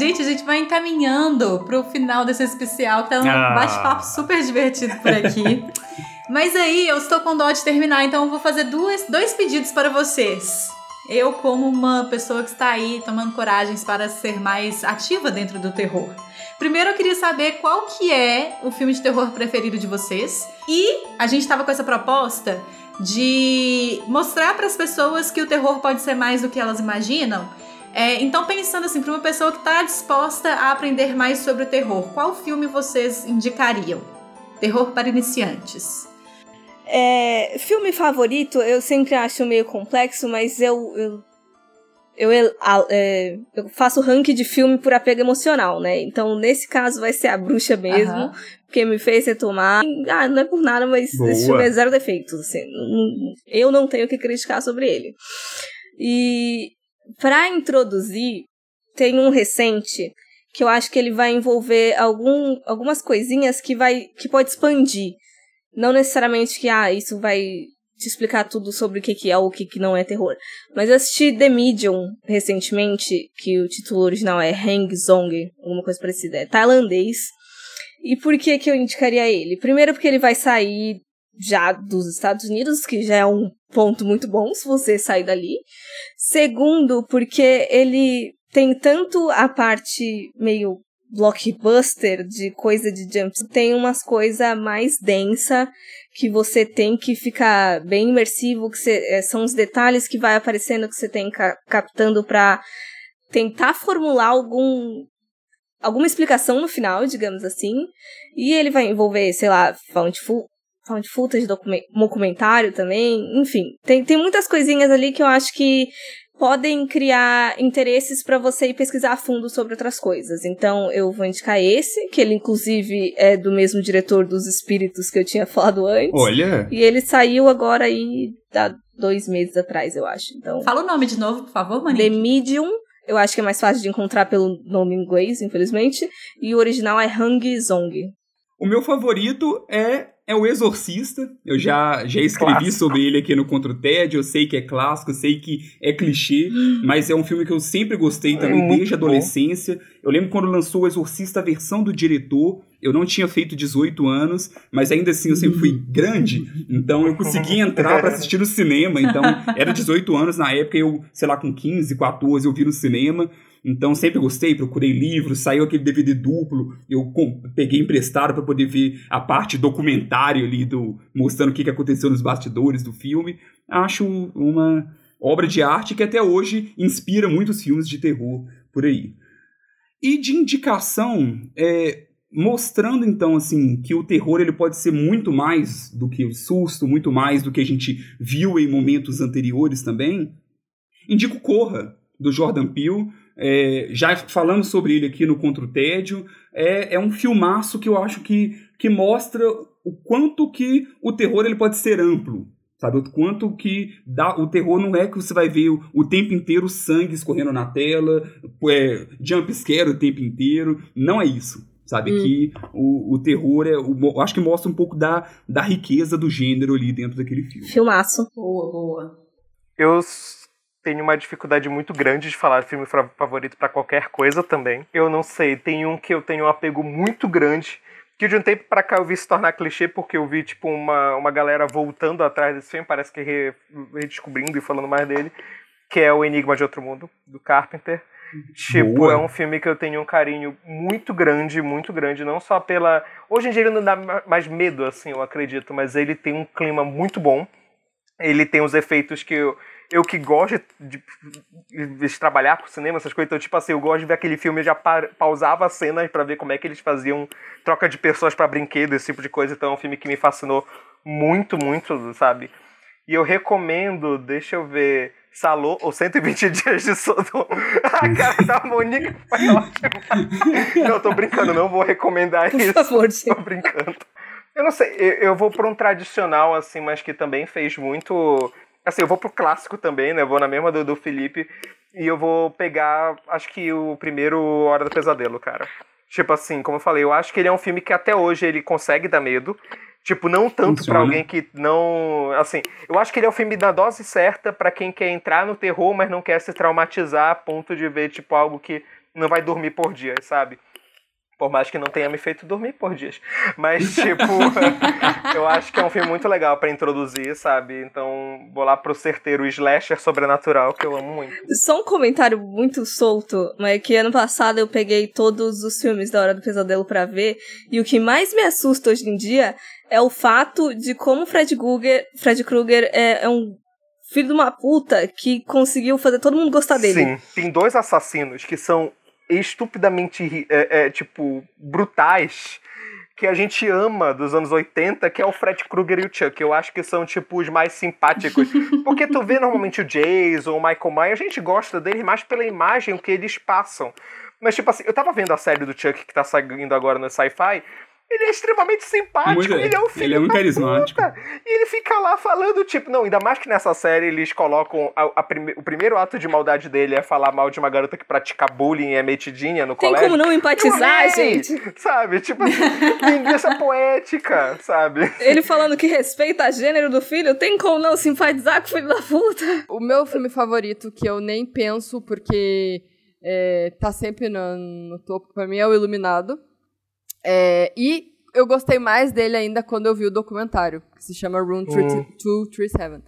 Gente, a gente vai encaminhando pro final desse especial, que tá um Ah. bate-papo super divertido por aqui. Mas aí, eu estou com dó de terminar, então eu vou fazer duas, dois pedidos para vocês. Eu, como uma pessoa que está aí tomando coragens para ser mais ativa dentro do terror. Primeiro, eu queria saber qual que é o filme de terror preferido de vocês. E a gente estava com essa proposta de mostrar para as pessoas que o terror pode ser mais do que elas imaginam. É, então, pensando assim, para uma pessoa que está disposta a aprender mais sobre o terror, qual filme vocês indicariam? Terror para iniciantes. É, filme favorito, eu sempre acho meio complexo, mas eu. Eu, eu, eu, a- é, eu faço ranking de filme por apego emocional, né? Então, nesse caso, vai ser a bruxa mesmo, Aham. porque me fez retomar. Ah, não é por nada, mas Boa. esse filme é zero defeitos. Assim, eu não tenho o que criticar sobre ele. E pra introduzir, tem um recente que eu acho que ele vai envolver algum, algumas coisinhas que vai que pode expandir. Não necessariamente que ah, isso vai te explicar tudo sobre o que, que é ou o que, que não é terror. Mas eu assisti The Medium recentemente, que o título original é Hang Zong, alguma coisa parecida, é tailandês. E por que que eu indicaria ele? Primeiro porque ele vai sair já dos Estados Unidos, que já é um ponto muito bom se você sair dali. Segundo, porque ele tem tanto a parte meio blockbuster de coisa de jump, tem umas coisas mais densa que você tem que ficar bem imersivo, que você, é, são os detalhes que vai aparecendo que você tem ca- captando pra tentar formular algum alguma explicação no final, digamos assim. E ele vai envolver, sei lá, found, found footage, documen- documentário também, enfim. Tem, tem muitas coisinhas ali que eu acho que podem criar interesses para você ir pesquisar a fundo sobre outras coisas. Então eu vou indicar esse, que ele inclusive é do mesmo diretor dos Espíritos que eu tinha falado antes. Olha. E ele saiu agora aí há dois meses atrás, eu acho. Então, Fala o nome de novo, por favor, The Monique. Medium, eu acho que é mais fácil de encontrar pelo nome em inglês, infelizmente. E o original é Hang Zong. O meu favorito é, é o Exorcista. Eu já, já escrevi Clássico. sobre ele aqui no Contra o Ted. Eu sei que é clássico, eu sei que é clichê, mas é um filme que eu sempre gostei também muito desde a bom. adolescência. Eu lembro quando lançou o Exorcista, a versão do diretor. Eu não tinha feito 18 anos, mas ainda assim eu sempre fui grande, então eu consegui entrar pra assistir no cinema. Então era 18 anos na época, eu, sei lá, com 15, 14, eu vi no cinema. Então sempre gostei, procurei livros, saiu aquele DVD duplo, eu peguei emprestado para poder ver a parte documentário ali do mostrando o que, que aconteceu nos bastidores do filme. Acho uma obra de arte que até hoje inspira muitos filmes de terror por aí. E de indicação, é, mostrando então assim que o terror ele pode ser muito mais do que o susto, muito mais do que a gente viu em momentos anteriores também. Indico Corra do Jordan Peele. É, já falamos sobre ele aqui no Contra o Tédio. É, é um filmaço que eu acho que, que mostra o quanto que o terror ele pode ser amplo. Sabe, o quanto que dá, o terror não é que você vai ver o, o tempo inteiro sangue escorrendo na tela, é, jump scare o tempo inteiro. Não é isso. Sabe, hum. que o, o terror é. O, acho que mostra um pouco da, da riqueza do gênero ali dentro daquele filme. Filmaço. Boa, boa. Eu tenho uma dificuldade muito grande de falar filme favorito para qualquer coisa também. Eu não sei, tem um que eu tenho um apego muito grande que de um tempo para cá eu vi se tornar clichê porque eu vi, tipo, uma, uma galera voltando atrás desse filme, parece que re, redescobrindo e falando mais dele, que é o Enigma de Outro Mundo, do Carpenter. Tipo, Boa. é um filme que eu tenho um carinho muito grande, muito grande, não só pela. Hoje em dia ele não dá mais medo, assim, eu acredito, mas ele tem um clima muito bom. Ele tem os efeitos que eu, eu que gosto de, de, trabalhar com cinema, essas coisas, então, tipo assim, eu gosto de ver aquele filme, eu já pa pausava as cenas para ver como é que eles faziam troca de pessoas para brinquedo, esse tipo de coisa. Então é um filme que me fascinou muito, muito, sabe? E eu recomendo, deixa eu ver, Salô, ou 120 Dias de Sodoma. A cara da Monique foi ótima. Não, tô brincando, não vou recomendar Por isso. Por favor, sim. Tô brincando. Eu não sei, eu, eu vou pra um tradicional, assim, mas que também fez muito Assim, eu vou pro clássico também, né? Eu vou na mesma do, do Felipe. E eu vou pegar, acho que o primeiro Hora do Pesadelo, cara. Tipo assim, como eu falei, eu acho que ele é um filme que até hoje ele consegue dar medo. Tipo, não tanto para alguém que não. Assim, eu acho que ele é o filme da dose certa para quem quer entrar no terror, mas não quer se traumatizar a ponto de ver, tipo, algo que não vai dormir por dia, sabe? Por mais que não tenha me feito dormir por dias. Mas, tipo, eu acho que é um filme muito legal para introduzir, sabe? Então, vou lá pro certeiro slasher sobrenatural, que eu amo muito. Só um comentário muito solto, mas que ano passado eu peguei todos os filmes da Hora do Pesadelo para ver, e o que mais me assusta hoje em dia é o fato de como Fred Krueger, Fred Krueger é, é um filho de uma puta que conseguiu fazer todo mundo gostar dele. Sim, tem dois assassinos que são estupidamente, é, é, tipo, brutais que a gente ama dos anos 80, que é o Fred Krueger e o Chuck. Eu acho que são, tipo, os mais simpáticos. Porque tu vê normalmente o Jason, o Michael Myers, a gente gosta deles mais pela imagem que eles passam. Mas, tipo assim, eu tava vendo a série do Chuck que tá saindo agora no Sci-Fi, ele é extremamente simpático, muito, ele é um filho Ele é muito carismático. Puta. E ele fica lá falando, tipo, não, ainda mais que nessa série eles colocam a, a prime, o primeiro ato de maldade dele é falar mal de uma garota que pratica bullying e é metidinha no Tem colégio. Tem como não empatizar, gente? Sabe? Tipo, linguiça poética, sabe? Ele falando que respeita a gênero do filho, tem como não simpatizar com o filho da puta? O meu filme favorito, que eu nem penso porque é, tá sempre no, no topo pra mim, é o Iluminado. É, e eu gostei mais dele ainda quando eu vi o documentário, que se chama Room 237.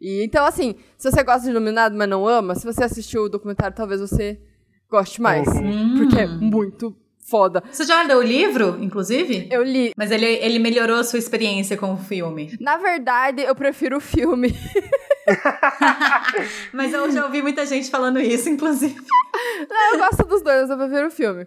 E, então, assim, se você gosta de Iluminado, mas não ama, se você assistiu o documentário, talvez você goste mais. Uhum. Porque é muito foda. Você já leu o livro, inclusive? Eu li. Mas ele, ele melhorou a sua experiência com o filme? Na verdade, eu prefiro o filme. mas eu já ouvi muita gente falando isso, inclusive. Não, eu gosto dos dois, eu prefiro o filme.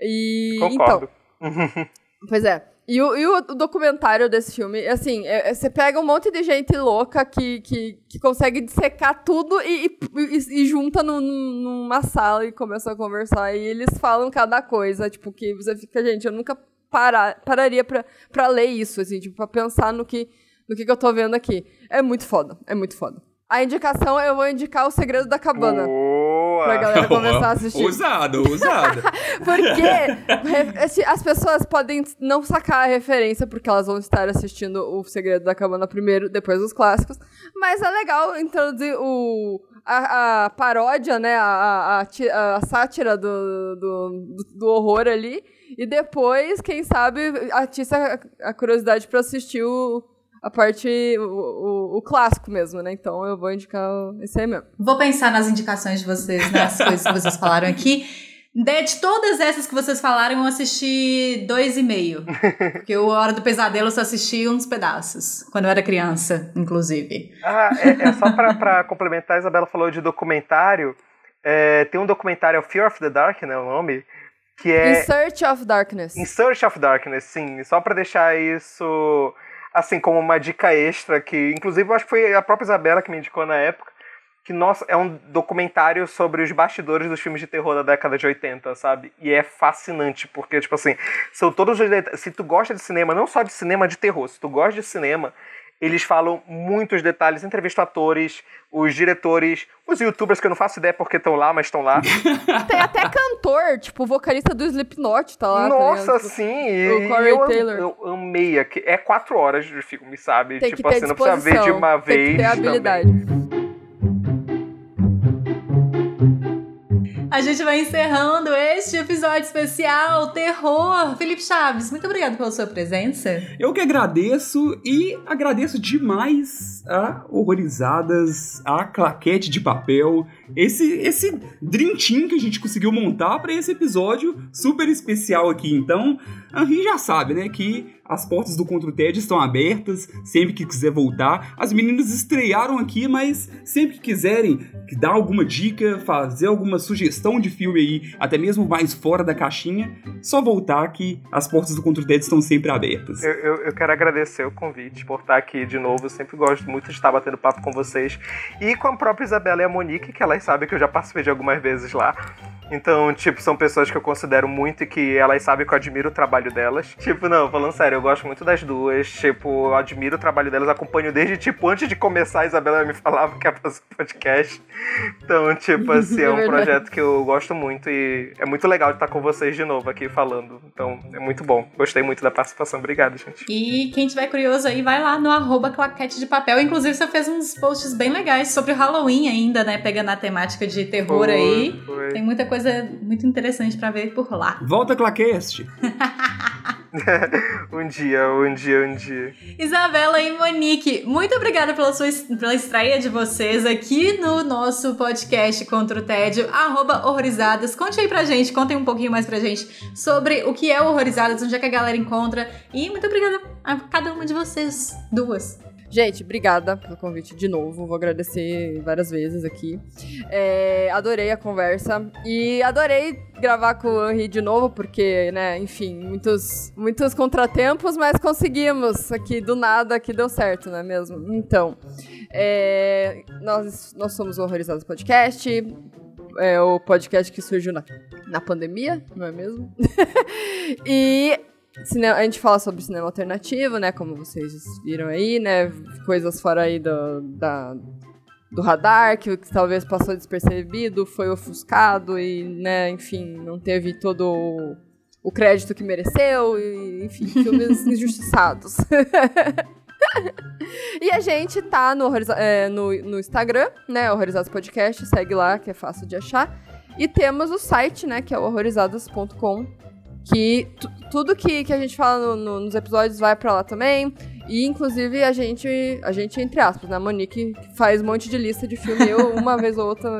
E. Concordo. Então, pois é. E o, e o, documentário desse filme, assim, é, é, você pega um monte de gente louca que, que, que consegue dissecar tudo e, e, e junta numa sala e começa a conversar. E eles falam cada coisa, tipo, que você fica, gente, eu nunca parar, pararia pra, pra ler isso, assim, tipo, pra pensar no que, no que, que eu tô vendo aqui. É muito foda, é muito foda. A indicação, eu vou indicar O Segredo da Cabana. Boa! Pra galera começar a assistir. Ousado, ousado. porque as pessoas podem não sacar a referência, porque elas vão estar assistindo O Segredo da Cabana primeiro, depois os clássicos. Mas é legal introduzir o, a, a paródia, né? A, a, a sátira do, do, do, horror ali. E depois, quem sabe, atiça a curiosidade pra assistir o a parte, o, o, o clássico mesmo, né? Então eu vou indicar esse aí mesmo. Vou pensar nas indicações de vocês, nas coisas que vocês falaram aqui. De todas essas que vocês falaram, eu assisti dois e meio. Porque o Hora do Pesadelo eu só assisti uns pedaços. Quando eu era criança, inclusive. Ah, é, é só pra, pra complementar, a Isabela falou de documentário. É, tem um documentário, Fear of the Dark, né, o nome, que é... In Search of Darkness. In Search of Darkness, sim. Só pra deixar isso, assim, como uma dica extra, que inclusive eu acho que foi a própria Isabela que me indicou na época, que, nossa, é um documentário sobre os bastidores dos filmes de terror da década de 80, sabe? E é fascinante, porque, tipo assim, são todos os. Se tu gosta de cinema, não só de cinema de terror, se tu gosta de cinema, eles falam muitos detalhes, entrevistam atores, os diretores, os youtubers que eu não faço ideia porque estão lá, mas estão lá. Tem até cantor, tipo, vocalista do Slipknot tá lá. Nossa, tá sim! O Corey eu, Taylor. Eu amei. É quatro horas de filme, sabe? Tem tipo assim, não precisa ver de uma Tem vez. que ter também. A gente vai encerrando este episódio especial Terror. Felipe Chaves, muito obrigada pela sua presença. Eu que agradeço e agradeço demais a Horrorizadas, a Claquete de Papel, esse, esse Team que a gente conseguiu montar para esse episódio super especial aqui. Então, a Henri já sabe, né, que as portas do Contra o TED estão abertas, sempre que quiser voltar. As meninas estrearam aqui, mas sempre que quiserem dar alguma dica, fazer alguma sugestão de filme aí, até mesmo mais fora da caixinha, só voltar que as portas do Contra o TED estão sempre abertas. Eu, eu, eu quero agradecer o convite por estar aqui de novo. Eu sempre gosto muito de estar batendo papo com vocês. E com a própria Isabela e a Monique, que elas sabem que eu já participei de algumas vezes lá. Então, tipo, são pessoas que eu considero muito e que elas sabem que eu admiro o trabalho delas. Tipo, não, falando sério, eu gosto muito das duas. Tipo, eu admiro o trabalho delas, acompanho desde, tipo, antes de começar, a Isabela me falava que ia fazer podcast. Então, tipo, assim, é um verdade. projeto que eu gosto muito e é muito legal de estar com vocês de novo aqui falando. Então, é muito bom. Gostei muito da participação. Obrigado, gente. E quem tiver curioso aí, vai lá no arroba claquete de papel. Inclusive, você fez uns posts bem legais sobre o Halloween ainda, né? Pegando a temática de terror Foi, aí. foi. Tem muita coisa muito interessante pra ver por lá. Volta, Claqueste! um dia, um dia, um dia. Isabela e Monique, muito obrigada pela, sua, pela estreia de vocês aqui no nosso podcast Contra o Tédio, arroba Horrorizadas. Conte aí pra gente, contem um pouquinho mais pra gente sobre o que é Horrorizadas, onde é que a galera encontra. E muito obrigada a cada uma de vocês, duas. Gente, obrigada pelo convite de novo. Vou agradecer várias vezes aqui. É, adorei a conversa e adorei gravar com o Henri de novo, porque, né, enfim, muitos, muitos contratempos, mas conseguimos aqui do nada, que deu certo, não é mesmo? Então, é, nós, nós somos o Horrorizados Podcast. É o podcast que surgiu na, na pandemia, não é mesmo? e Cine- a gente fala sobre cinema alternativo, né? Como vocês viram aí, né? Coisas fora aí do, da, do radar, que, que talvez passou despercebido, foi ofuscado e, né, enfim, não teve todo o, o crédito que mereceu, e, enfim, filmes injustiçados. e a gente tá no, é, no, no Instagram, né? Horrorizados Podcast, segue lá, que é fácil de achar. E temos o site, né, que é o horrorizadas.com, que tu- tudo que, que a gente fala no- no- nos episódios vai pra lá também. E, inclusive, a gente, a gente, entre aspas, né? A Monique faz um monte de lista de filme. Eu, uma vez ou outra,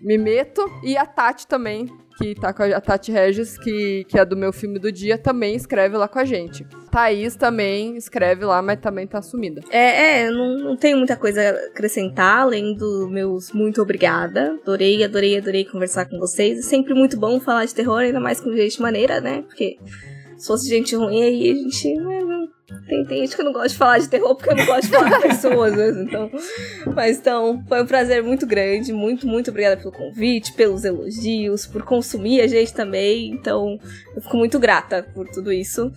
me meto. E a Tati também, que tá com a, Tati Regis, que, que é do meu filme do dia, também escreve lá com a gente. Thaís também escreve lá, mas também tá sumida. É, é, não, não tenho muita coisa a acrescentar, além do meus muito obrigada. Adorei, adorei, adorei conversar com vocês. É sempre muito bom falar de terror, ainda mais com gente maneira, né? Porque se fosse gente ruim aí, a gente. Tem, tem gente que eu não gosta de falar de terror porque eu não gosto de falar com pessoas, né? Então. Mas então, foi um prazer muito grande. Muito, muito obrigada pelo convite, pelos elogios, por consumir a gente também. Então, eu fico muito grata por tudo isso.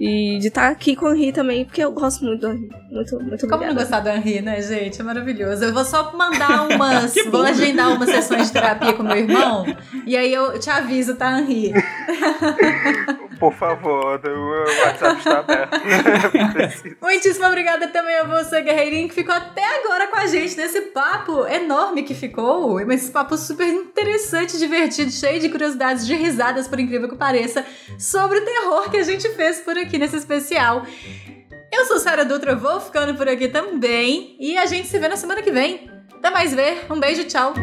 E de estar aqui com o Henri também, porque eu gosto muito do Henri. Muito, muito Como não obrigada. gostar do Henri, né, gente? É maravilhoso. Eu vou só mandar umas. Vou agendar umas sessões de terapia com meu irmão. E aí eu te aviso, tá, Henri? Por favor, o WhatsApp está aberto. Muitíssimo obrigada também a você, guerreirinho, que ficou até agora com a gente nesse papo enorme que ficou. Mas esse papo super interessante, divertido, cheio de curiosidades, de risadas, por incrível que pareça, sobre o terror que a gente fez por aqui nesse especial. Eu sou Sara Dutra, vou ficando por aqui também. E a gente se vê na semana que vem. Até mais ver. Um beijo, tchau.